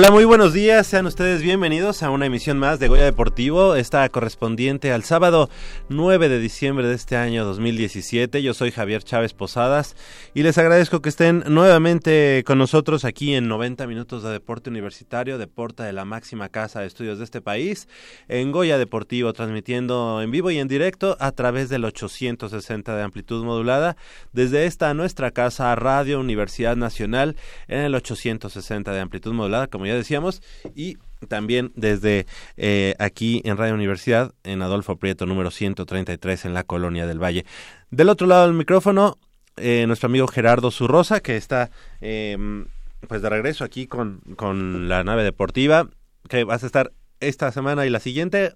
Hola, muy buenos días. Sean ustedes bienvenidos a una emisión más de Goya Deportivo, esta correspondiente al sábado 9 de diciembre de este año 2017. Yo soy Javier Chávez Posadas y les agradezco que estén nuevamente con nosotros aquí en 90 minutos de deporte universitario, deporte de la máxima casa de estudios de este país, en Goya Deportivo, transmitiendo en vivo y en directo a través del 860 de amplitud modulada desde esta nuestra casa Radio Universidad Nacional en el 860 de amplitud modulada como ya decíamos, y también desde eh, aquí en Radio Universidad, en Adolfo Prieto, número 133, en la Colonia del Valle. Del otro lado del micrófono, eh, nuestro amigo Gerardo Zurrosa, que está em, pues de regreso aquí con, con la nave deportiva, que vas a estar esta semana y la siguiente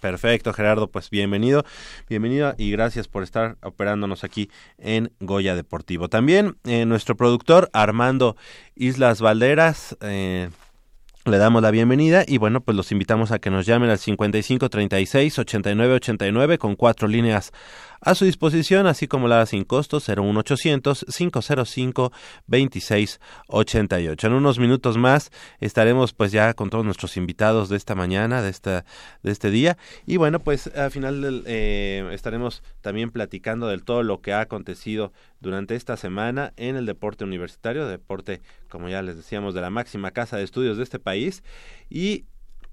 Perfecto, Gerardo, pues bienvenido, bienvenido y gracias por estar operándonos aquí en Goya Deportivo. También eh, nuestro productor Armando Islas Valderas, eh, le damos la bienvenida y bueno, pues los invitamos a que nos llamen al 55 36 89 89 con cuatro líneas a su disposición, así como la sin costo 01800 505 2688. En unos minutos más estaremos pues ya con todos nuestros invitados de esta mañana, de esta de este día y bueno, pues al final eh, estaremos también platicando del todo lo que ha acontecido durante esta semana en el deporte universitario, deporte como ya les decíamos de la máxima casa de estudios de este país y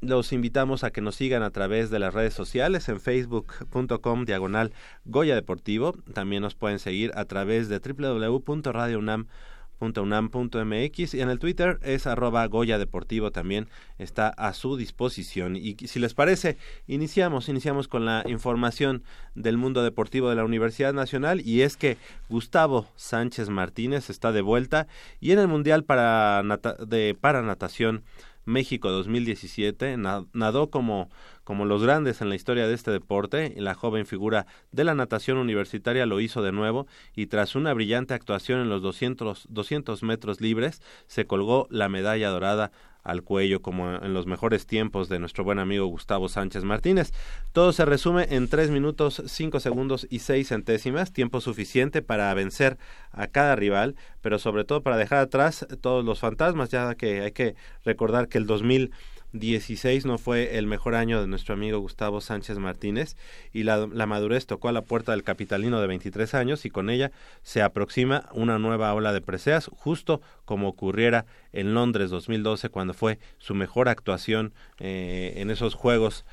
los invitamos a que nos sigan a través de las redes sociales en facebook.com diagonal Goya Deportivo. También nos pueden seguir a través de www.radiounam.unam.mx y en el Twitter es arroba Goya Deportivo también está a su disposición. Y si les parece, iniciamos, iniciamos con la información del mundo deportivo de la Universidad Nacional y es que Gustavo Sánchez Martínez está de vuelta y en el Mundial para, de, para Natación México 2017 nadó como, como los grandes en la historia de este deporte la joven figura de la natación universitaria lo hizo de nuevo y tras una brillante actuación en los 200, 200 metros libres se colgó la medalla dorada al cuello como en los mejores tiempos de nuestro buen amigo Gustavo Sánchez Martínez. Todo se resume en 3 minutos 5 segundos y 6 centésimas, tiempo suficiente para vencer a cada rival, pero sobre todo para dejar atrás todos los fantasmas, ya que hay que recordar que el 2000 16 no fue el mejor año de nuestro amigo Gustavo Sánchez Martínez y la, madurez tocó a la puerta del capitalino de 23 años y con ella se aproxima una nueva ola de preseas, justo como ocurriera en Londres 2012 cuando fue su mejor actuación eh, en esos Juegos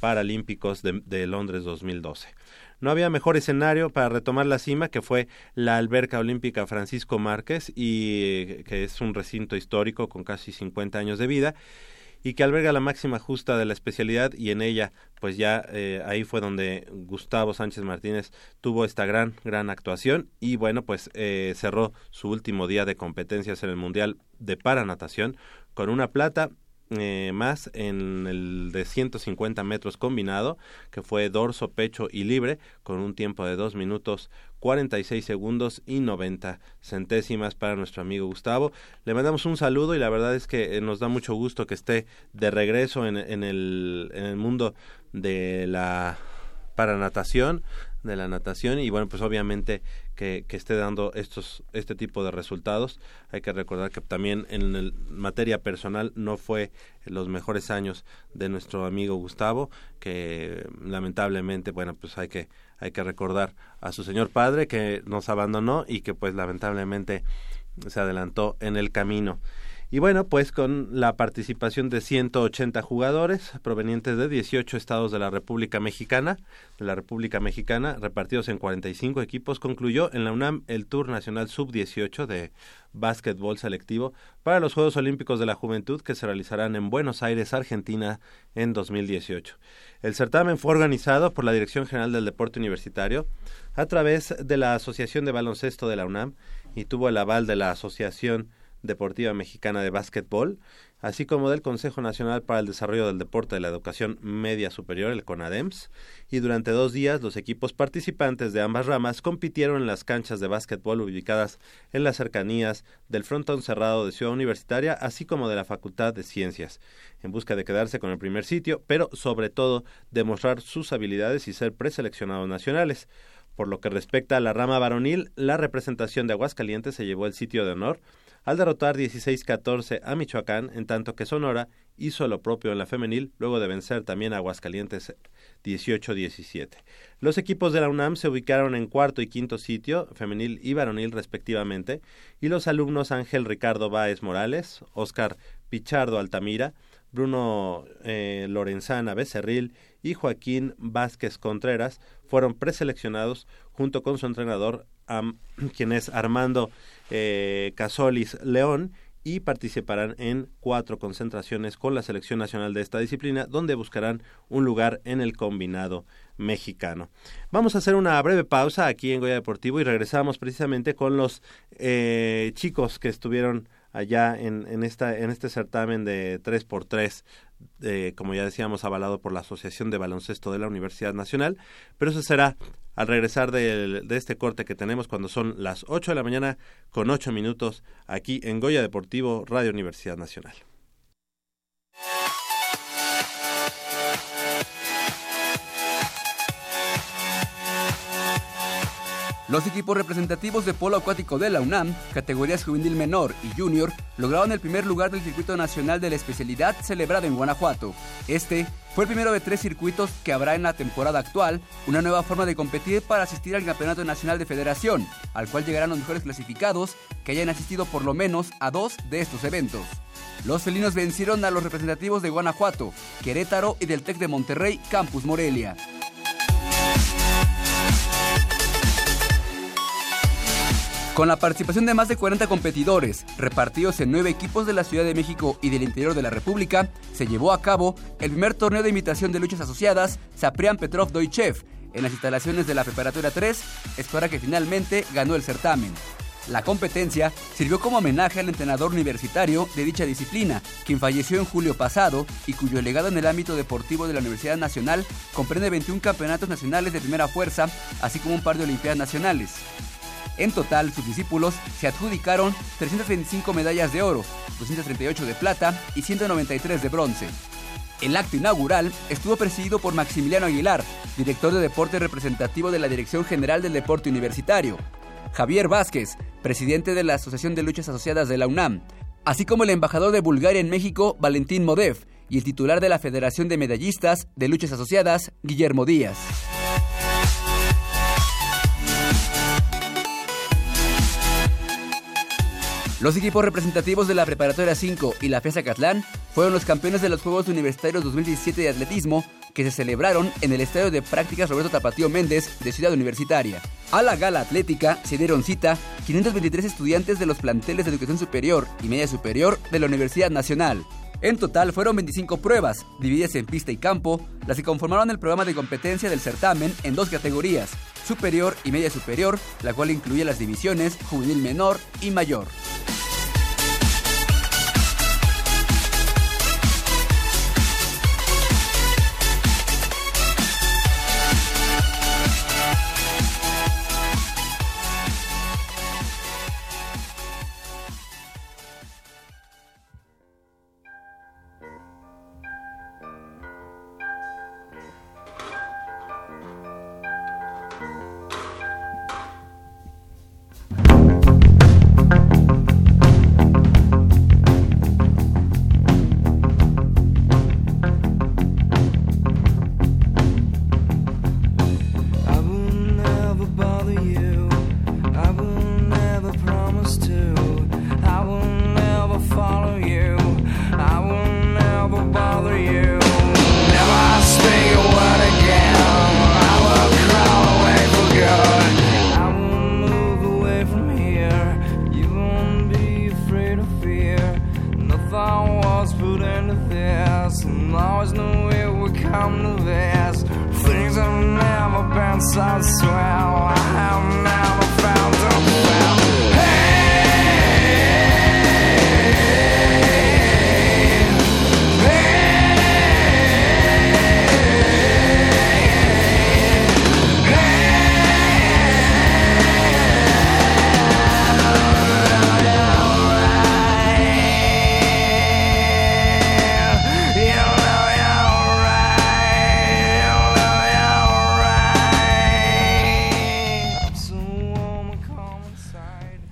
Paralímpicos de, de Londres 2012. No había mejor escenario para retomar la cima que fue la alberca olímpica Francisco Márquez y que es un recinto histórico con casi 50 años de vida y que alberga la máxima justa de la especialidad y en ella pues ya eh, ahí fue donde Gustavo Sánchez Martínez tuvo esta gran gran actuación y bueno pues eh, cerró su último día de competencias en el mundial de paranatación con una plata eh, más en el de 150 metros combinado, que fue dorso, pecho y libre, con un tiempo de 2 minutos 46 segundos y 90 centésimas para nuestro amigo Gustavo. Le mandamos un saludo y la verdad es que eh, nos da mucho gusto que esté de regreso en, en, el, en el mundo de la paranatación de la natación y bueno pues obviamente que, que, esté dando estos este tipo de resultados. Hay que recordar que también en el, materia personal no fue los mejores años de nuestro amigo Gustavo que lamentablemente bueno pues hay que hay que recordar a su señor padre que nos abandonó y que pues lamentablemente se adelantó en el camino y bueno, pues con la participación de 180 jugadores provenientes de 18 estados de la República Mexicana, de la República Mexicana, repartidos en 45 equipos, concluyó en la UNAM el Tour Nacional Sub-18 de básquetbol selectivo para los Juegos Olímpicos de la Juventud que se realizarán en Buenos Aires, Argentina, en 2018. El certamen fue organizado por la Dirección General del Deporte Universitario a través de la Asociación de Baloncesto de la UNAM y tuvo el aval de la Asociación Deportiva Mexicana de Básquetbol, así como del Consejo Nacional para el Desarrollo del Deporte de la Educación Media Superior, el CONADEMS, y durante dos días los equipos participantes de ambas ramas compitieron en las canchas de básquetbol ubicadas en las cercanías del frontón cerrado de Ciudad Universitaria, así como de la Facultad de Ciencias, en busca de quedarse con el primer sitio, pero sobre todo demostrar sus habilidades y ser preseleccionados nacionales. Por lo que respecta a la rama varonil, la representación de Aguascalientes se llevó el sitio de honor al derrotar 16-14 a Michoacán, en tanto que Sonora hizo lo propio en la femenil, luego de vencer también a Aguascalientes 18-17. Los equipos de la UNAM se ubicaron en cuarto y quinto sitio, femenil y varonil respectivamente, y los alumnos Ángel Ricardo Báez Morales, Oscar Pichardo Altamira, Bruno eh, Lorenzana Becerril y Joaquín Vázquez Contreras fueron preseleccionados junto con su entrenador, quien es Armando eh, Casolis León y participarán en cuatro concentraciones con la selección nacional de esta disciplina, donde buscarán un lugar en el combinado mexicano. Vamos a hacer una breve pausa aquí en Goya Deportivo y regresamos precisamente con los eh, chicos que estuvieron allá en, en, esta, en este certamen de 3x3 como ya decíamos, avalado por la Asociación de Baloncesto de la Universidad Nacional, pero eso será al regresar de, de este corte que tenemos cuando son las 8 de la mañana con 8 minutos aquí en Goya Deportivo, Radio Universidad Nacional. Los equipos representativos de polo acuático de la UNAM, categorías juvenil menor y junior, lograron el primer lugar del circuito nacional de la especialidad celebrado en Guanajuato. Este fue el primero de tres circuitos que habrá en la temporada actual, una nueva forma de competir para asistir al Campeonato Nacional de Federación, al cual llegarán los mejores clasificados que hayan asistido por lo menos a dos de estos eventos. Los felinos vencieron a los representativos de Guanajuato, Querétaro y del TEC de Monterrey, Campus Morelia. Con la participación de más de 40 competidores, repartidos en nueve equipos de la Ciudad de México y del interior de la República, se llevó a cabo el primer torneo de imitación de luchas asociadas Saprian Petrov Doichev en las instalaciones de la Preparatoria 3, escuela que finalmente ganó el certamen. La competencia sirvió como homenaje al entrenador universitario de dicha disciplina, quien falleció en julio pasado y cuyo legado en el ámbito deportivo de la Universidad Nacional comprende 21 campeonatos nacionales de primera fuerza, así como un par de Olimpiadas nacionales. En total, sus discípulos se adjudicaron 325 medallas de oro, 238 de plata y 193 de bronce. El acto inaugural estuvo presidido por Maximiliano Aguilar, director de deporte representativo de la Dirección General del Deporte Universitario, Javier Vázquez, presidente de la Asociación de Luchas Asociadas de la UNAM, así como el embajador de Bulgaria en México, Valentín Modev, y el titular de la Federación de Medallistas de Luchas Asociadas, Guillermo Díaz. Los equipos representativos de la Preparatoria 5 y la FESA Catlán fueron los campeones de los Juegos Universitarios 2017 de Atletismo que se celebraron en el Estadio de Prácticas Roberto Tapatío Méndez de Ciudad Universitaria. A la gala atlética se dieron cita 523 estudiantes de los planteles de educación superior y media superior de la Universidad Nacional. En total fueron 25 pruebas, divididas en pista y campo, las que conformaron el programa de competencia del certamen en dos categorías, superior y media superior, la cual incluye las divisiones juvenil menor y mayor.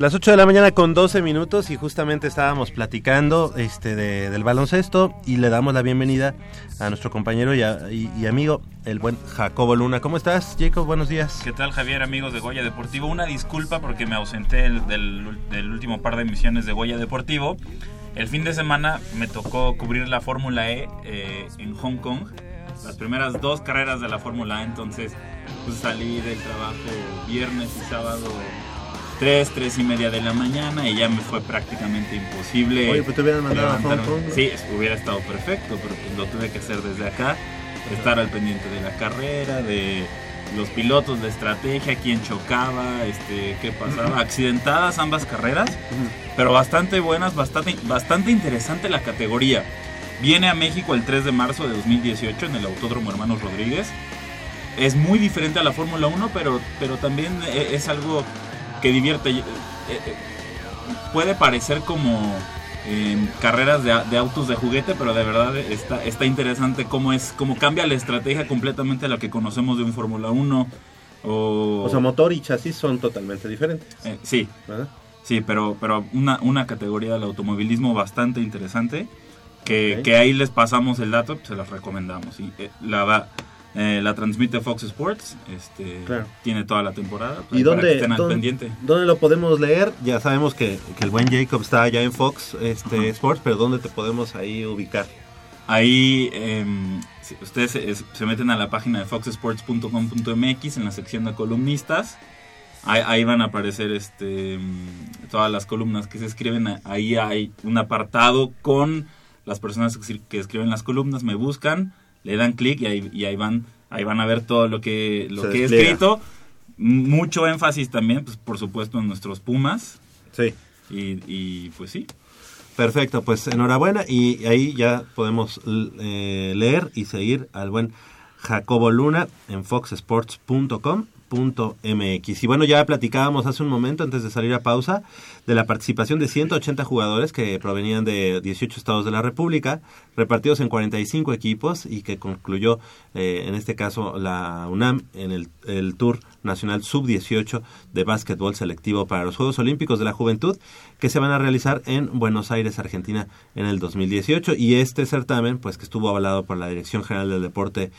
Las 8 de la mañana con 12 minutos y justamente estábamos platicando este del baloncesto y le damos la bienvenida a nuestro compañero y, amigo, el buen Jacobo Luna. ¿Cómo estás, Jacob? Buenos días. ¿Qué tal, Javier, amigos de Goya Deportivo? Una disculpa porque me ausenté del, último par de emisiones de Goya Deportivo. El fin de semana me tocó cubrir la Fórmula E eh, en Hong Kong, las primeras dos carreras de la Fórmula E, entonces pues, salí del trabajo viernes y sábado 3, 3 y media de la mañana y ya me fue prácticamente imposible. Oye, pues te hubieran mandado a Hong Kong. Sí, hubiera estado perfecto, pero pues lo tuve que hacer desde acá, estar al pendiente de la carrera, de los pilotos, de estrategia, quién chocaba, este, qué pasaba. Accidentadas ambas carreras, pero bastante buenas, bastante, bastante interesante la categoría. Viene a México el 3 de marzo de 2018 en el Autódromo Hermanos Rodríguez. Es muy diferente a la Fórmula 1, pero, pero también e, es algo que divierte. Eh, eh, puede parecer como carreras de, autos de juguete, pero de verdad está, está interesante cómo es, cómo cambia la estrategia completamente a lo que conocemos de un Fórmula 1. O... sea, motor y chasis son totalmente diferentes. Eh, sí. Sí, pero, pero una, una categoría del automovilismo bastante interesante. Que, que ahí les pasamos el dato, se las recomendamos. Y la va eh, la transmite Fox Sports, este, tiene toda la temporada. ¿Y dónde, dónde, lo podemos leer? Ya sabemos que, el buen Jacob está allá en Fox este, Sports, pero ¿dónde te podemos ahí ubicar? Ahí em, ustedes se, meten a la página de foxsports.com.mx en la sección de columnistas. Ahí, van a aparecer este, todas las columnas que se escriben. Ahí hay un apartado con las personas que escriben las columnas, me buscan le dan clic y ahí, y ahí van ahí van a ver todo lo que lo que he escrito. Mucho énfasis también pues por supuesto en nuestros Pumas. Sí. Y, pues sí. Perfecto pues enhorabuena. Y ahí ya podemos eh, leer y seguir al buen Jacobo Luna en foxsports.com MX. Y bueno, ya platicábamos hace un momento, antes de salir a pausa, de la participación de 180 jugadores que provenían de 18 estados de la República, repartidos en 45 equipos y que concluyó, eh, en este caso, la UNAM en el, el Tour Nacional Sub-18 de Básquetbol Selectivo para los Juegos Olímpicos de la Juventud, que se van a realizar en Buenos Aires, Argentina, en el 2018. Y este certamen, pues que estuvo avalado por la Dirección General del Deporte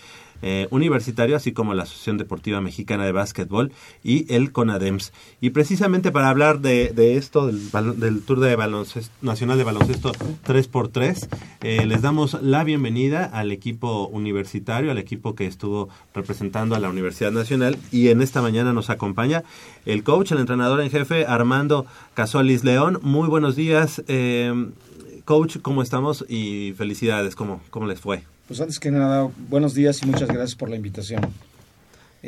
eh, universitario, así como la Asociación Deportiva Mexicana de Básquetbol y el CONADEMS. Y precisamente para hablar de, esto, del, Tour de baloncesto, Nacional de Baloncesto 3x3, eh, les damos la bienvenida al equipo universitario, al equipo que estuvo representando a la Universidad Nacional y en esta mañana nos acompaña el coach, el entrenador en jefe, Armando Casolis León. Muy buenos días. Eh, coach, ¿cómo estamos? Y felicidades, ¿cómo, cómo les fue? Pues antes que nada, buenos días y muchas gracias por la invitación.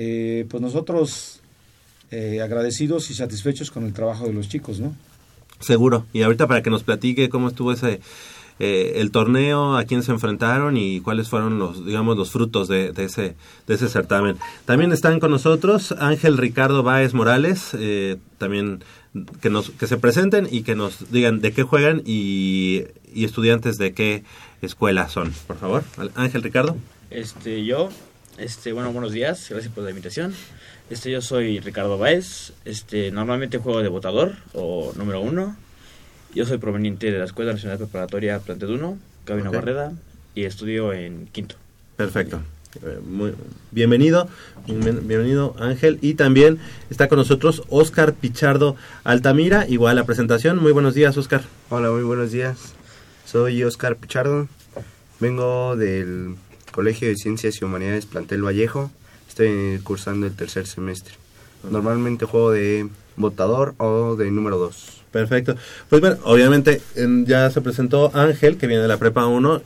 Eh, pues nosotros eh, agradecidos y satisfechos con el trabajo de los chicos, ¿no? Seguro. Y ahorita para que nos platique cómo estuvo ese eh, el torneo, a quién se enfrentaron y cuáles fueron los, digamos, los frutos de, ese de ese certamen. También están con nosotros Ángel Ricardo Báez Morales, también que nos que se presenten y que nos digan de qué juegan y, y estudiantes de qué escuela son, por favor. Ángel Ricardo. Este, yo, este, bueno, buenos días, gracias por la invitación. Este, yo soy Ricardo Baez, este, normalmente juego de votador o número uno. Yo soy proveniente de la Escuela Nacional Preparatoria Plantel 1, Cabina Barreda, y estudio en quinto. Perfecto. Eh, muy, bienvenido, bienvenido Ángel. Y también está con nosotros Oscar Pichardo Altamira, igual la presentación. Muy buenos días, Oscar. Hola, muy buenos días. Soy Oscar Pichardo, vengo del Colegio de Ciencias y Humanidades Plantel Vallejo, estoy cursando el tercer semestre. Normalmente juego de votador o de número 2. Perfecto. Pues bueno, obviamente ya se presentó Ángel, que viene de la Prepa 1,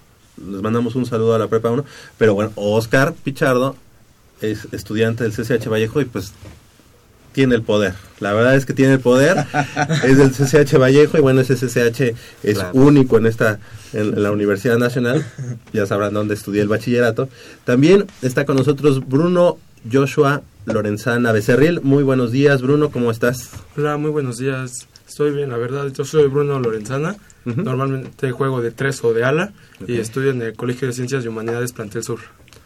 les mandamos un saludo a la Prepa 1, pero bueno, Oscar Pichardo es estudiante del CCH Vallejo y pues tiene el poder. La verdad es que tiene el poder. es del CCH Vallejo y bueno, ese CCH es único en esta en, la Universidad Nacional. Ya sabrán dónde estudié el bachillerato. También está con nosotros Bruno Joshua Lorenzana Becerril. Muy buenos días, Bruno, ¿cómo estás? Hola, muy buenos días. Estoy bien, la verdad. Yo soy Bruno Lorenzana. Normalmente juego de tres o de ala y estudio en el Colegio de Ciencias y Humanidades Plantel Sur.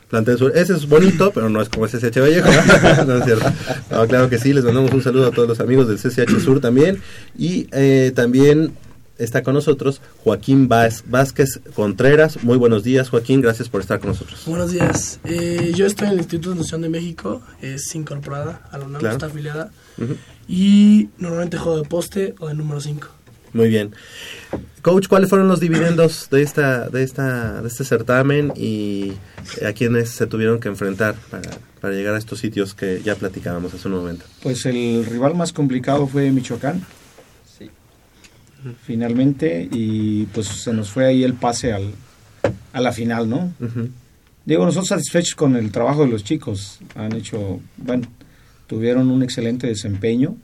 Plantel Sur. Ese es bonito, pero no es como CCH Vallejo. no es cierto. No, claro que sí, les mandamos un saludo a todos los amigos del CCH Sur también. Y eh, también está con nosotros Joaquín Vázquez Contreras. Muy buenos días, Joaquín. Gracias por estar con nosotros. Buenos días. Eh, yo estoy en el Instituto de Nación de México. Es incorporada a la UNAM, está afiliada. Y normalmente juego de poste o de número 5. Muy bien. Coach, ¿cuáles fueron los dividendos de esta de esta de este certamen y a quiénes se tuvieron que enfrentar para, para llegar a estos sitios que ya platicábamos hace un momento? Pues el rival más complicado fue Michoacán. Sí. Finalmente y pues se nos fue ahí el pase al, a la final, ¿no? Digo, nosotros satisfechos con el trabajo de los chicos. Han hecho, bueno, tuvieron un excelente desempeño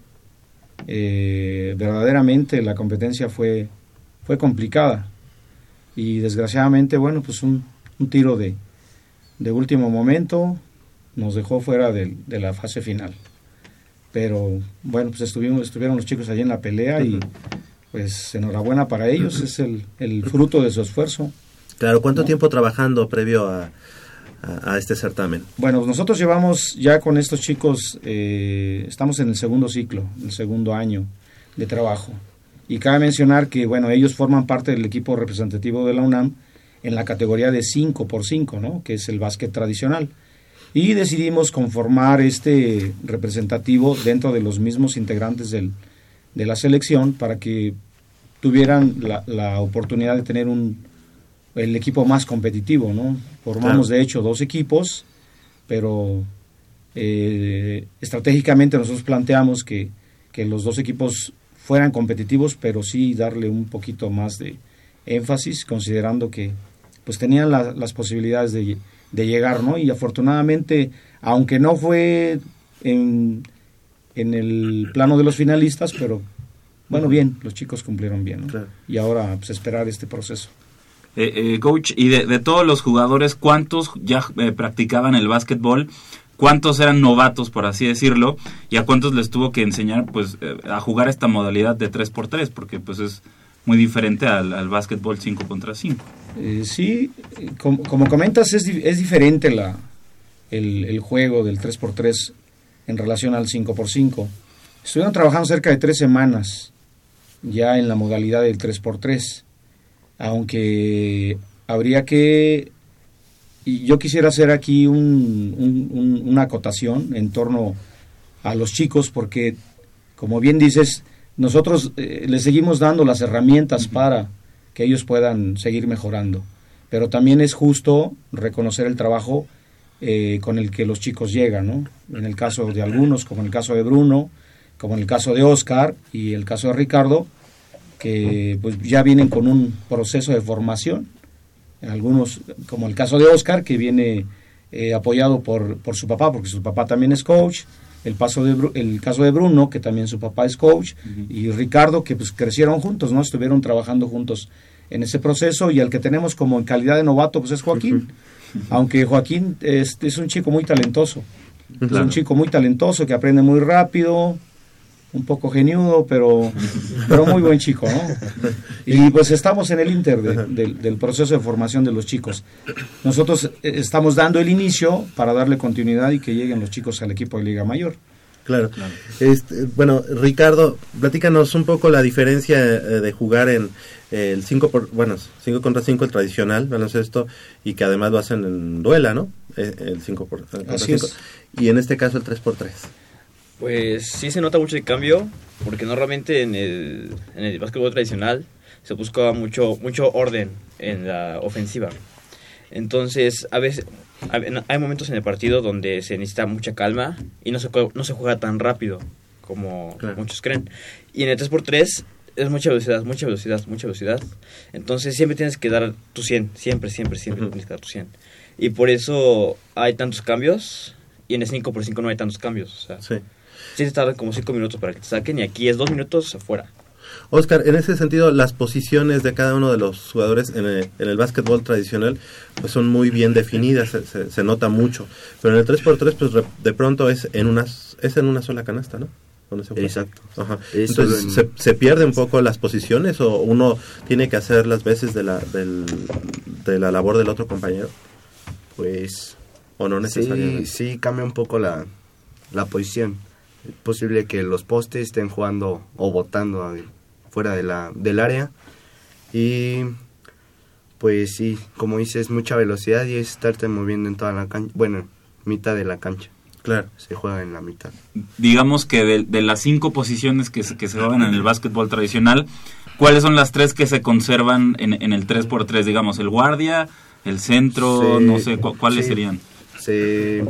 eh, verdaderamente la competencia fue, fue complicada y desgraciadamente, bueno, pues un, tiro de, de, último momento nos dejó fuera de, la fase final. Pero bueno, pues estuvimos, estuvieron los chicos allí en la pelea y pues enhorabuena para ellos, es el, el fruto de su esfuerzo. Claro, ¿cuánto tiempo trabajando previo a, a, este certamen? Bueno, nosotros llevamos ya con estos chicos, eh, estamos en el segundo ciclo, el segundo año de trabajo. Y cabe mencionar que, bueno, ellos forman parte del equipo representativo de la UNAM en la categoría de 5 por 5, ¿no? Que es el básquet tradicional. Y decidimos conformar este representativo dentro de los mismos integrantes del, de la selección para que tuvieran la, la oportunidad de tener un, el equipo más competitivo, ¿no? Formamos de hecho dos equipos, pero eh, estratégicamente nosotros planteamos que, los dos equipos fueran competitivos, pero sí darle un poquito más de énfasis, considerando que pues tenían las posibilidades de, de, llegar, ¿no? Y afortunadamente, aunque no fue en, en el plano de los finalistas, pero bueno, bien, los chicos cumplieron bien, ¿no? Y ahora pues esperar este proceso. Eh, eh, coach, y de, todos los jugadores, ¿cuántos ya eh, practicaban el básquetbol? ¿Cuántos eran novatos, por así decirlo? ¿Y a cuántos les tuvo que enseñar pues a jugar esta modalidad de 3x3? Porque pues es muy diferente al, al básquetbol 5 contra 5. sí, como, comentas, es, es diferente la, el, el, juego del 3x3 en relación al 5x5. Estuvieron trabajando cerca de tres semanas ya en la modalidad del 3x3 aunque habría que, y yo quisiera hacer aquí una acotación en torno a los chicos, porque, como bien dices, nosotros eh, les seguimos dando las herramientas para que ellos puedan seguir mejorando, pero también es justo reconocer el trabajo eh, con el que los chicos llegan, ¿no? En el caso de algunos, como en el caso de Bruno, como en el caso de Oscar y el caso de Ricardo, que pues ya vienen con un proceso de formación. Algunos, como el caso de Oscar, que viene eh, apoyado por, por, su papá, porque su papá también es coach. El, paso de, el caso de Bruno, que también su papá es coach. Y Ricardo, que pues crecieron juntos, ¿no? Estuvieron trabajando juntos en ese proceso. Y el que tenemos como en calidad de novato, pues es Joaquín. Aunque Joaquín es, es, un chico muy talentoso. Es un chico muy talentoso que aprende muy rápido, un poco geniudo, pero, pero muy buen chico, ¿no? Y pues estamos en el inter del proceso de formación de los chicos. Nosotros eh, estamos dando el inicio para darle continuidad y que lleguen los chicos al equipo de Liga Mayor. Claro. Este, bueno, Ricardo, platícanos un poco la diferencia eh, de jugar en el 5 por bueno, 5 contra 5 el tradicional baloncesto y que además lo hacen en duela, ¿no? Eh, el 5 por 5 y en este caso el 3 por 3. Pues sí se nota mucho el cambio, porque normalmente en el, en el básquetbol tradicional se buscaba mucho, mucho orden en la ofensiva. Entonces, a veces hay momentos en el partido donde se necesita mucha calma y no se, no se juega tan rápido como muchos creen. Y en el 3x3 es mucha velocidad, mucha velocidad, mucha velocidad. Entonces siempre tienes que dar tu 100, siempre, siempre, siempre tienes que dar tu 100. Y por eso hay tantos cambios y en el 5x5 no hay tantos cambios. O sea, sí sí se tardan como cinco minutos para que te saquen y aquí es dos minutos afuera. Oscar, en ese sentido, las posiciones de cada uno de los jugadores en el, en el básquetbol tradicional pues son muy bien definidas, se, nota mucho. Pero en el 3x3, pues de pronto es en una, es en una sola canasta, ¿no? Exacto. Entonces, se, ¿se, pierde un poco las posiciones o uno tiene que hacer las veces de la, del, de la labor del otro compañero? Pues ¿O no necesariamente? Sí, sí cambia un poco la, la posición. Es posible que los postes estén jugando o botando fuera de la, del área. Y pues sí, como dices, mucha velocidad y es estarte moviendo en toda la cancha. Bueno, mitad de la cancha. Claro. Se juega en la mitad. Digamos que de, de las cinco posiciones que se, que se juegan en el básquetbol tradicional, ¿cuáles son las tres que se conservan en, en el 3x3? Digamos, el guardia, el centro, Se- no sé, cu- ¿cuáles sí. serían? Se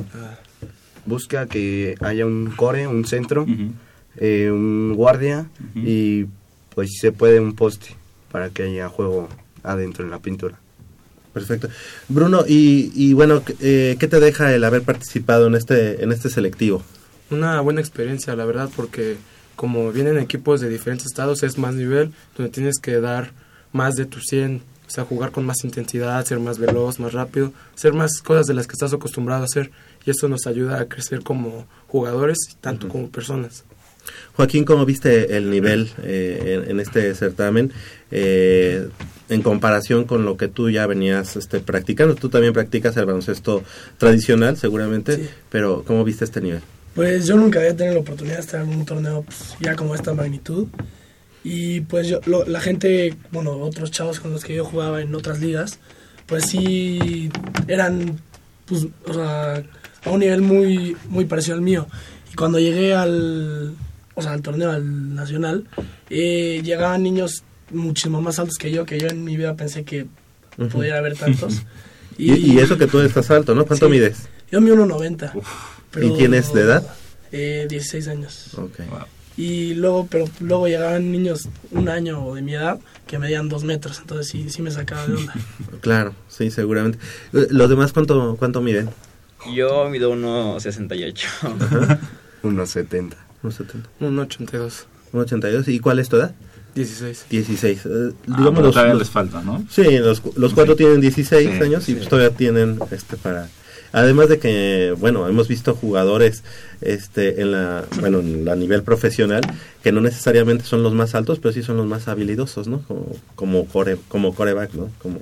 busca que haya un core, un centro, eh, un guardia y pues si se puede un poste para que haya juego adentro en la pintura. Perfecto. Bruno, y, y bueno, eh, ¿qué te deja el haber participado en este, en este selectivo? Una buena experiencia, la verdad, porque como vienen equipos de diferentes estados, es más nivel, donde tienes que dar más de tu 100, o sea, jugar con más intensidad, ser más veloz, más rápido, hacer más cosas de las que estás acostumbrado a hacer. Y eso nos ayuda a crecer como jugadores, tanto como personas. Joaquín, ¿cómo viste el nivel eh, en, en este certamen eh, en comparación con lo que tú ya venías este, practicando? Tú también practicas el baloncesto tradicional, seguramente, Sí. pero ¿cómo viste este nivel? Pues yo nunca había tenido la oportunidad de estar en un torneo pues, ya como esta magnitud. Y pues yo, lo- la gente, bueno, otros chavos con los que yo jugaba en otras ligas, pues sí eran, pues, o sea, a un nivel muy, muy parecido al mío. Y cuando llegué al, o sea, al torneo, al nacional, eh, llegaban niños muchísimo más altos que yo, que yo en mi vida pensé que pudiera haber tantos. Y, y eso que tú estás alto, ¿no? ¿Cuánto Sí. mides? Yo mido 1.90. pero- ¿Y tienes de edad? Eh, 16 años. Ok. Wow. Y luego, pero luego llegaban niños un año o de mi edad que medían dos metros, entonces sí, sí me sacaba de onda. Claro, sí, seguramente. Eh, ¿Los demás cuánto, cuánto miden? Yo mido 1.68. 1.70. Unos 70. Un 82, unos 82. ¿Y cuál es tu edad? 16. 16. Eh, Ah, digamos los, todavía los- les falta, ¿no? Sí, los, los cuatro tienen 16 Sí, años y sí. pues todavía tienen este para además de que bueno hemos visto jugadores este en la bueno en la nivel profesional que no necesariamente son los más altos pero sí son los más habilidosos no como como core como coreback no como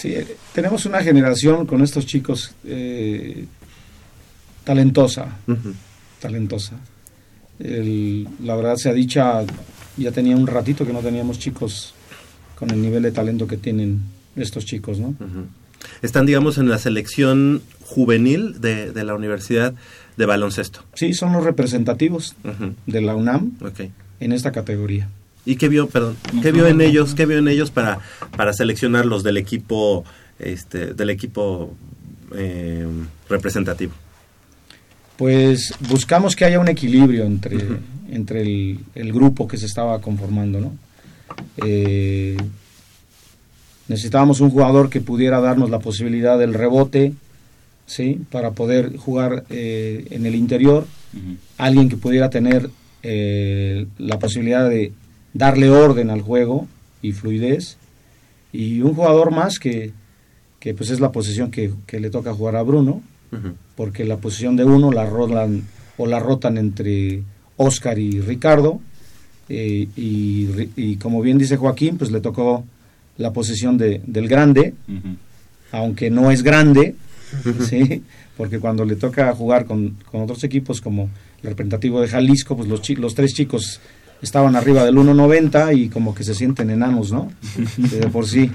Sí, tenemos una generación con estos chicos eh, talentosa, talentosa. El- la verdad sea dicha, ya tenía un ratito que no teníamos chicos con el nivel de talento que tienen estos chicos, ¿no? Están digamos en la selección juvenil de, de la universidad de baloncesto Sí, son los representativos de la UNAM en esta categoría. ¿Y qué vio, perdón, qué vio en ellos, qué vio en ellos para, para seleccionarlos del equipo, este, del equipo eh, representativo? Pues buscamos que haya un equilibrio entre, entre el, el grupo que se estaba conformando, ¿no? Eh, necesitábamos un jugador que pudiera darnos la posibilidad del rebote, ¿sí? Para poder jugar eh, en el interior, alguien que pudiera tener eh, la posibilidad de darle orden al juego y fluidez, y un jugador más que, que pues es la posición que, que le toca jugar a Bruno, porque la posición de uno la rotan o la rotan entre Oscar y Ricardo. Eh, y, y como bien dice Joaquín pues le tocó la posición de, del grande aunque no es grande sí porque cuando le toca jugar con, con otros equipos como el representativo de Jalisco pues los, los tres chicos estaban arriba del 1.90 y como que se sienten enanos no de por sí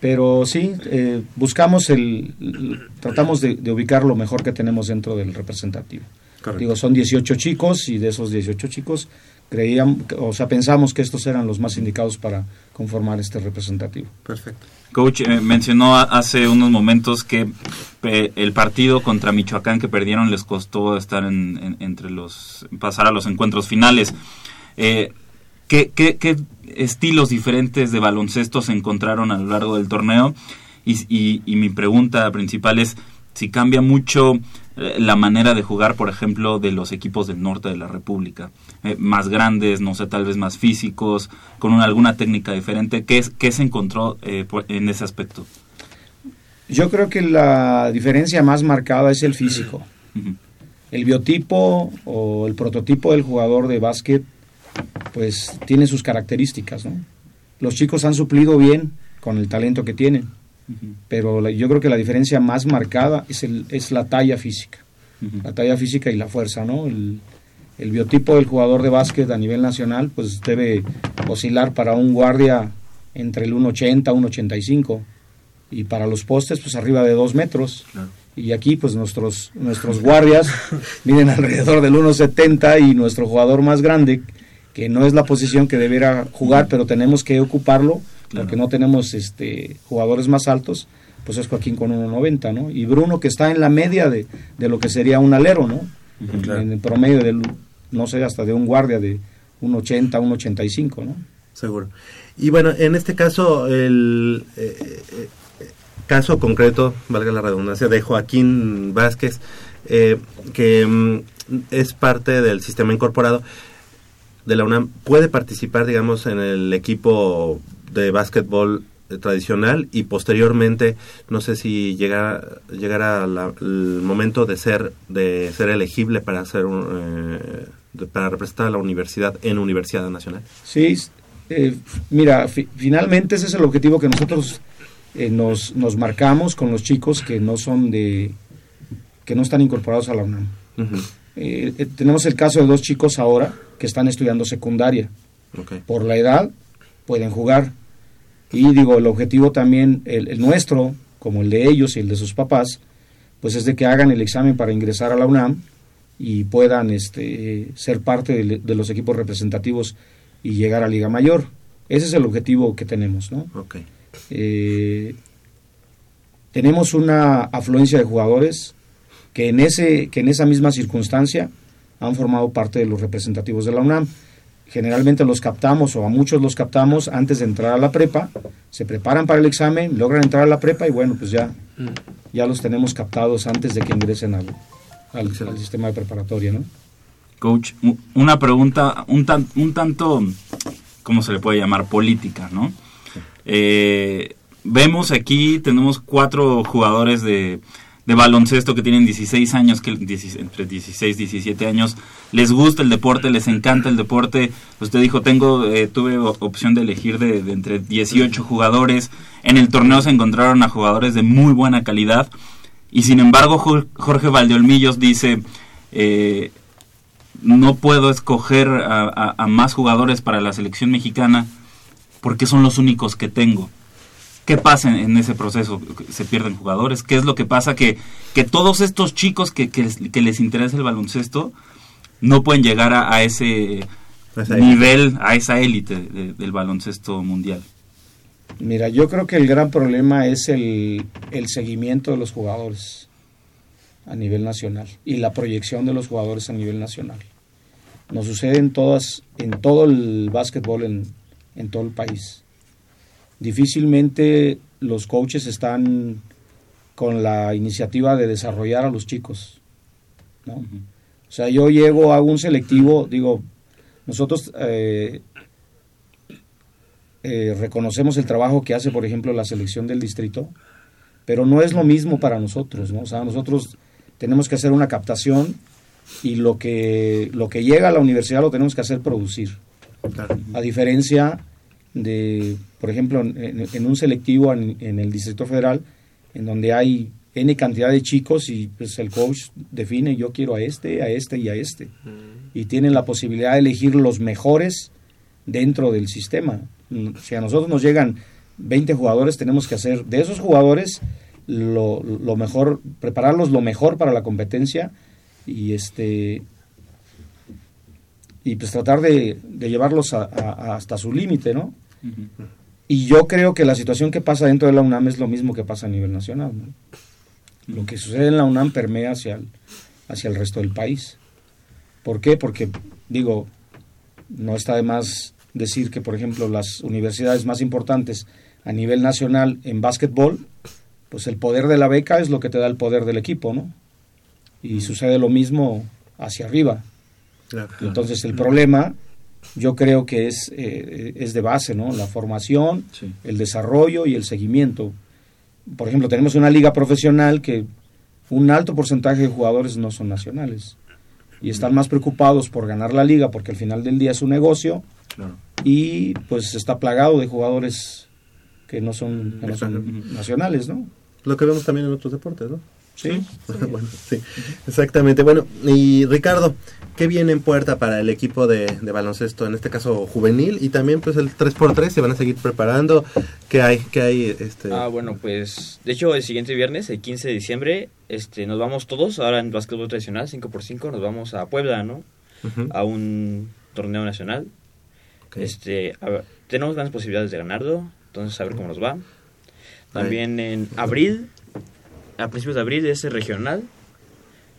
pero sí, eh, buscamos el, el- tratamos de, de ubicar lo mejor que tenemos dentro del representativo. Correcto. Digo, son 18 chicos y de esos 18 chicos creíamos, o sea, pensamos que estos eran los más indicados para conformar este representativo. Perfecto. Coach eh, mencionó a- hace unos momentos que eh, el partido contra Michoacán que perdieron les costó estar en, en- entre los pasar a los encuentros finales. Eh, ¿qué, qué, qué estilos diferentes de baloncesto se encontraron a lo largo del torneo? Y, y- y mi pregunta principal es si cambia mucho eh, la manera de jugar, por ejemplo, de los equipos del norte de la República, Eh, más grandes, no sé, tal vez más físicos, con una- alguna técnica diferente. ¿Qué, es- qué se encontró eh, por- en ese aspecto? Yo creo que la diferencia más marcada es el físico. El biotipo o el prototipo del jugador de básquet, pues tiene sus características, ¿no? Los chicos han suplido bien con el talento que tienen. pero la- yo creo que la diferencia más marcada es, el, es la talla física, la talla física y la fuerza, ¿no? El, el biotipo del jugador de básquet a nivel nacional pues debe oscilar para un guardia entre el 1.80 1.85 y para los postes pues arriba de 2 metros. Y aquí pues nuestros nuestros guardias miden alrededor del 1.70 y nuestro jugador más grande que no es la posición que debiera jugar pero tenemos que ocuparlo porque no tenemos este jugadores más altos pues es Joaquín con 1.90 ¿no? y Bruno que está en la media de, de lo que sería un alero ¿no? en el promedio del no sé hasta de un guardia de 1.80 1.85 ¿no? Seguro. Y bueno, en este caso, el eh, eh, eh, caso concreto, valga la redundancia, de Joaquín Vázquez, que mm, es parte del sistema incorporado de la UNAM, puede participar, digamos, en el equipo de básquetbol tradicional y posteriormente, no sé si llegara la- el momento de ser de ser elegible para ser un, eh, de- para representar a la universidad en Universidad Nacional. Sí, eh, mira, fi- finalmente ese es el objetivo que nosotros eh, nos, nos marcamos con los chicos que no son de, que no están incorporados a la UNAM. Eh, tenemos el caso de dos chicos ahora que están estudiando secundaria. Por la edad pueden jugar. Y digo, el objetivo también, el, el nuestro, como el de ellos y el de sus papás, pues es de que hagan el examen para ingresar a la UNAM y puedan este, ser parte de, de los equipos representativos y llegar a Liga Mayor. Ese es el objetivo que tenemos, ¿no? Ok. Eh, tenemos una afluencia de jugadores que en, ese, que en esa misma circunstancia han formado parte de los representativos de la UNAM. Generalmente los captamos o a muchos los captamos antes de entrar a la prepa, se preparan para el examen, logran entrar a la prepa y bueno, pues ya, ya los tenemos captados antes de que ingresen al, al, al sistema de preparatoria, ¿no? Coach, una pregunta un, tan- un tanto, ¿cómo se le puede llamar? Política, ¿no? Eh, vemos aquí, tenemos cuatro jugadores de, de baloncesto que tienen 16 años, que 16 entre 16 y 17 años, les gusta el deporte, les encanta el deporte. Usted dijo, tengo, eh, tuve opción de elegir de, entre 18 jugadores. En el torneo se encontraron a jugadores de muy buena calidad. Y sin embargo, Jor- Jorge Valdeolmillos dice, eh, no puedo escoger a más jugadores para la selección mexicana porque son los únicos que tengo. ¿Qué pasa en, en ese proceso? ¿Se pierden jugadores? ¿Qué es lo que pasa? Que, que todos estos chicos que, que les, que les interesa el baloncesto no pueden llegar a, a ese nivel, a esa élite de- del baloncesto mundial. Mira, yo creo que el gran problema es el, el seguimiento de los jugadores a nivel nacional y la proyección de los jugadores a nivel nacional. Nos sucede en todas, en todo el básquetbol en, en todo el país. Difícilmente los coaches están con la iniciativa de desarrollar a los chicos. ¿no? O sea, yo llego a un selectivo, digo, nosotros eh, eh, reconocemos el trabajo que hace, por ejemplo, la selección del distrito, pero no es lo mismo para nosotros, ¿no? O sea, nosotros tenemos que hacer una captación y lo que, lo que llega a la universidad lo tenemos que hacer producir. A diferencia de, por ejemplo, en, en un selectivo en, en el Distrito Federal, en donde hay N cantidad de chicos y pues el coach define yo quiero a este, a este y a este. Y tienen la posibilidad de elegir los mejores dentro del sistema. Mm, Si a nosotros nos llegan 20 jugadores, tenemos que hacer de esos jugadores lo, lo mejor, prepararlos lo mejor para la competencia y este y pues tratar de, de llevarlos a hasta su límite, ¿no? Y yo creo que la situación que pasa dentro de la UNAM es lo mismo que pasa a nivel nacional. ¿no? Lo que sucede en la UNAM permea hacia el, hacia el resto del país. ¿Por qué? Porque, digo, no está de más decir que, por ejemplo, las universidades más importantes a nivel nacional en básquetbol, pues el poder de la beca es lo que te da el poder del equipo, ¿no? Y sucede lo mismo hacia arriba. Entonces el problema yo creo que es, eh, es de base, ¿no? La formación, Sí. el desarrollo y el seguimiento. Por ejemplo, tenemos una liga profesional que un alto porcentaje de jugadores no son nacionales y están más preocupados por ganar la liga porque al final del día es un negocio Claro. y pues está plagado de jugadores que no son, que no son Exacto. nacionales, ¿no? Lo que vemos también en otros deportes, ¿no? Sí. bueno, sí, exactamente. Bueno, y Ricardo, ¿qué viene en puerta para el equipo de, de baloncesto, en este caso juvenil, y también pues el 3x3 se van a seguir preparando? ¿Qué hay? ¿Qué hay? Este, Ah, bueno, pues de hecho el siguiente viernes, el 15 de diciembre, este, nos vamos todos, ahora en básquetbol tradicional, 5x5, nos vamos a Puebla, ¿no? A un torneo nacional. Este, a ver, tenemos grandes posibilidades de ganarlo, entonces a ver cómo nos va. También en abril, a principios de abril es el regional.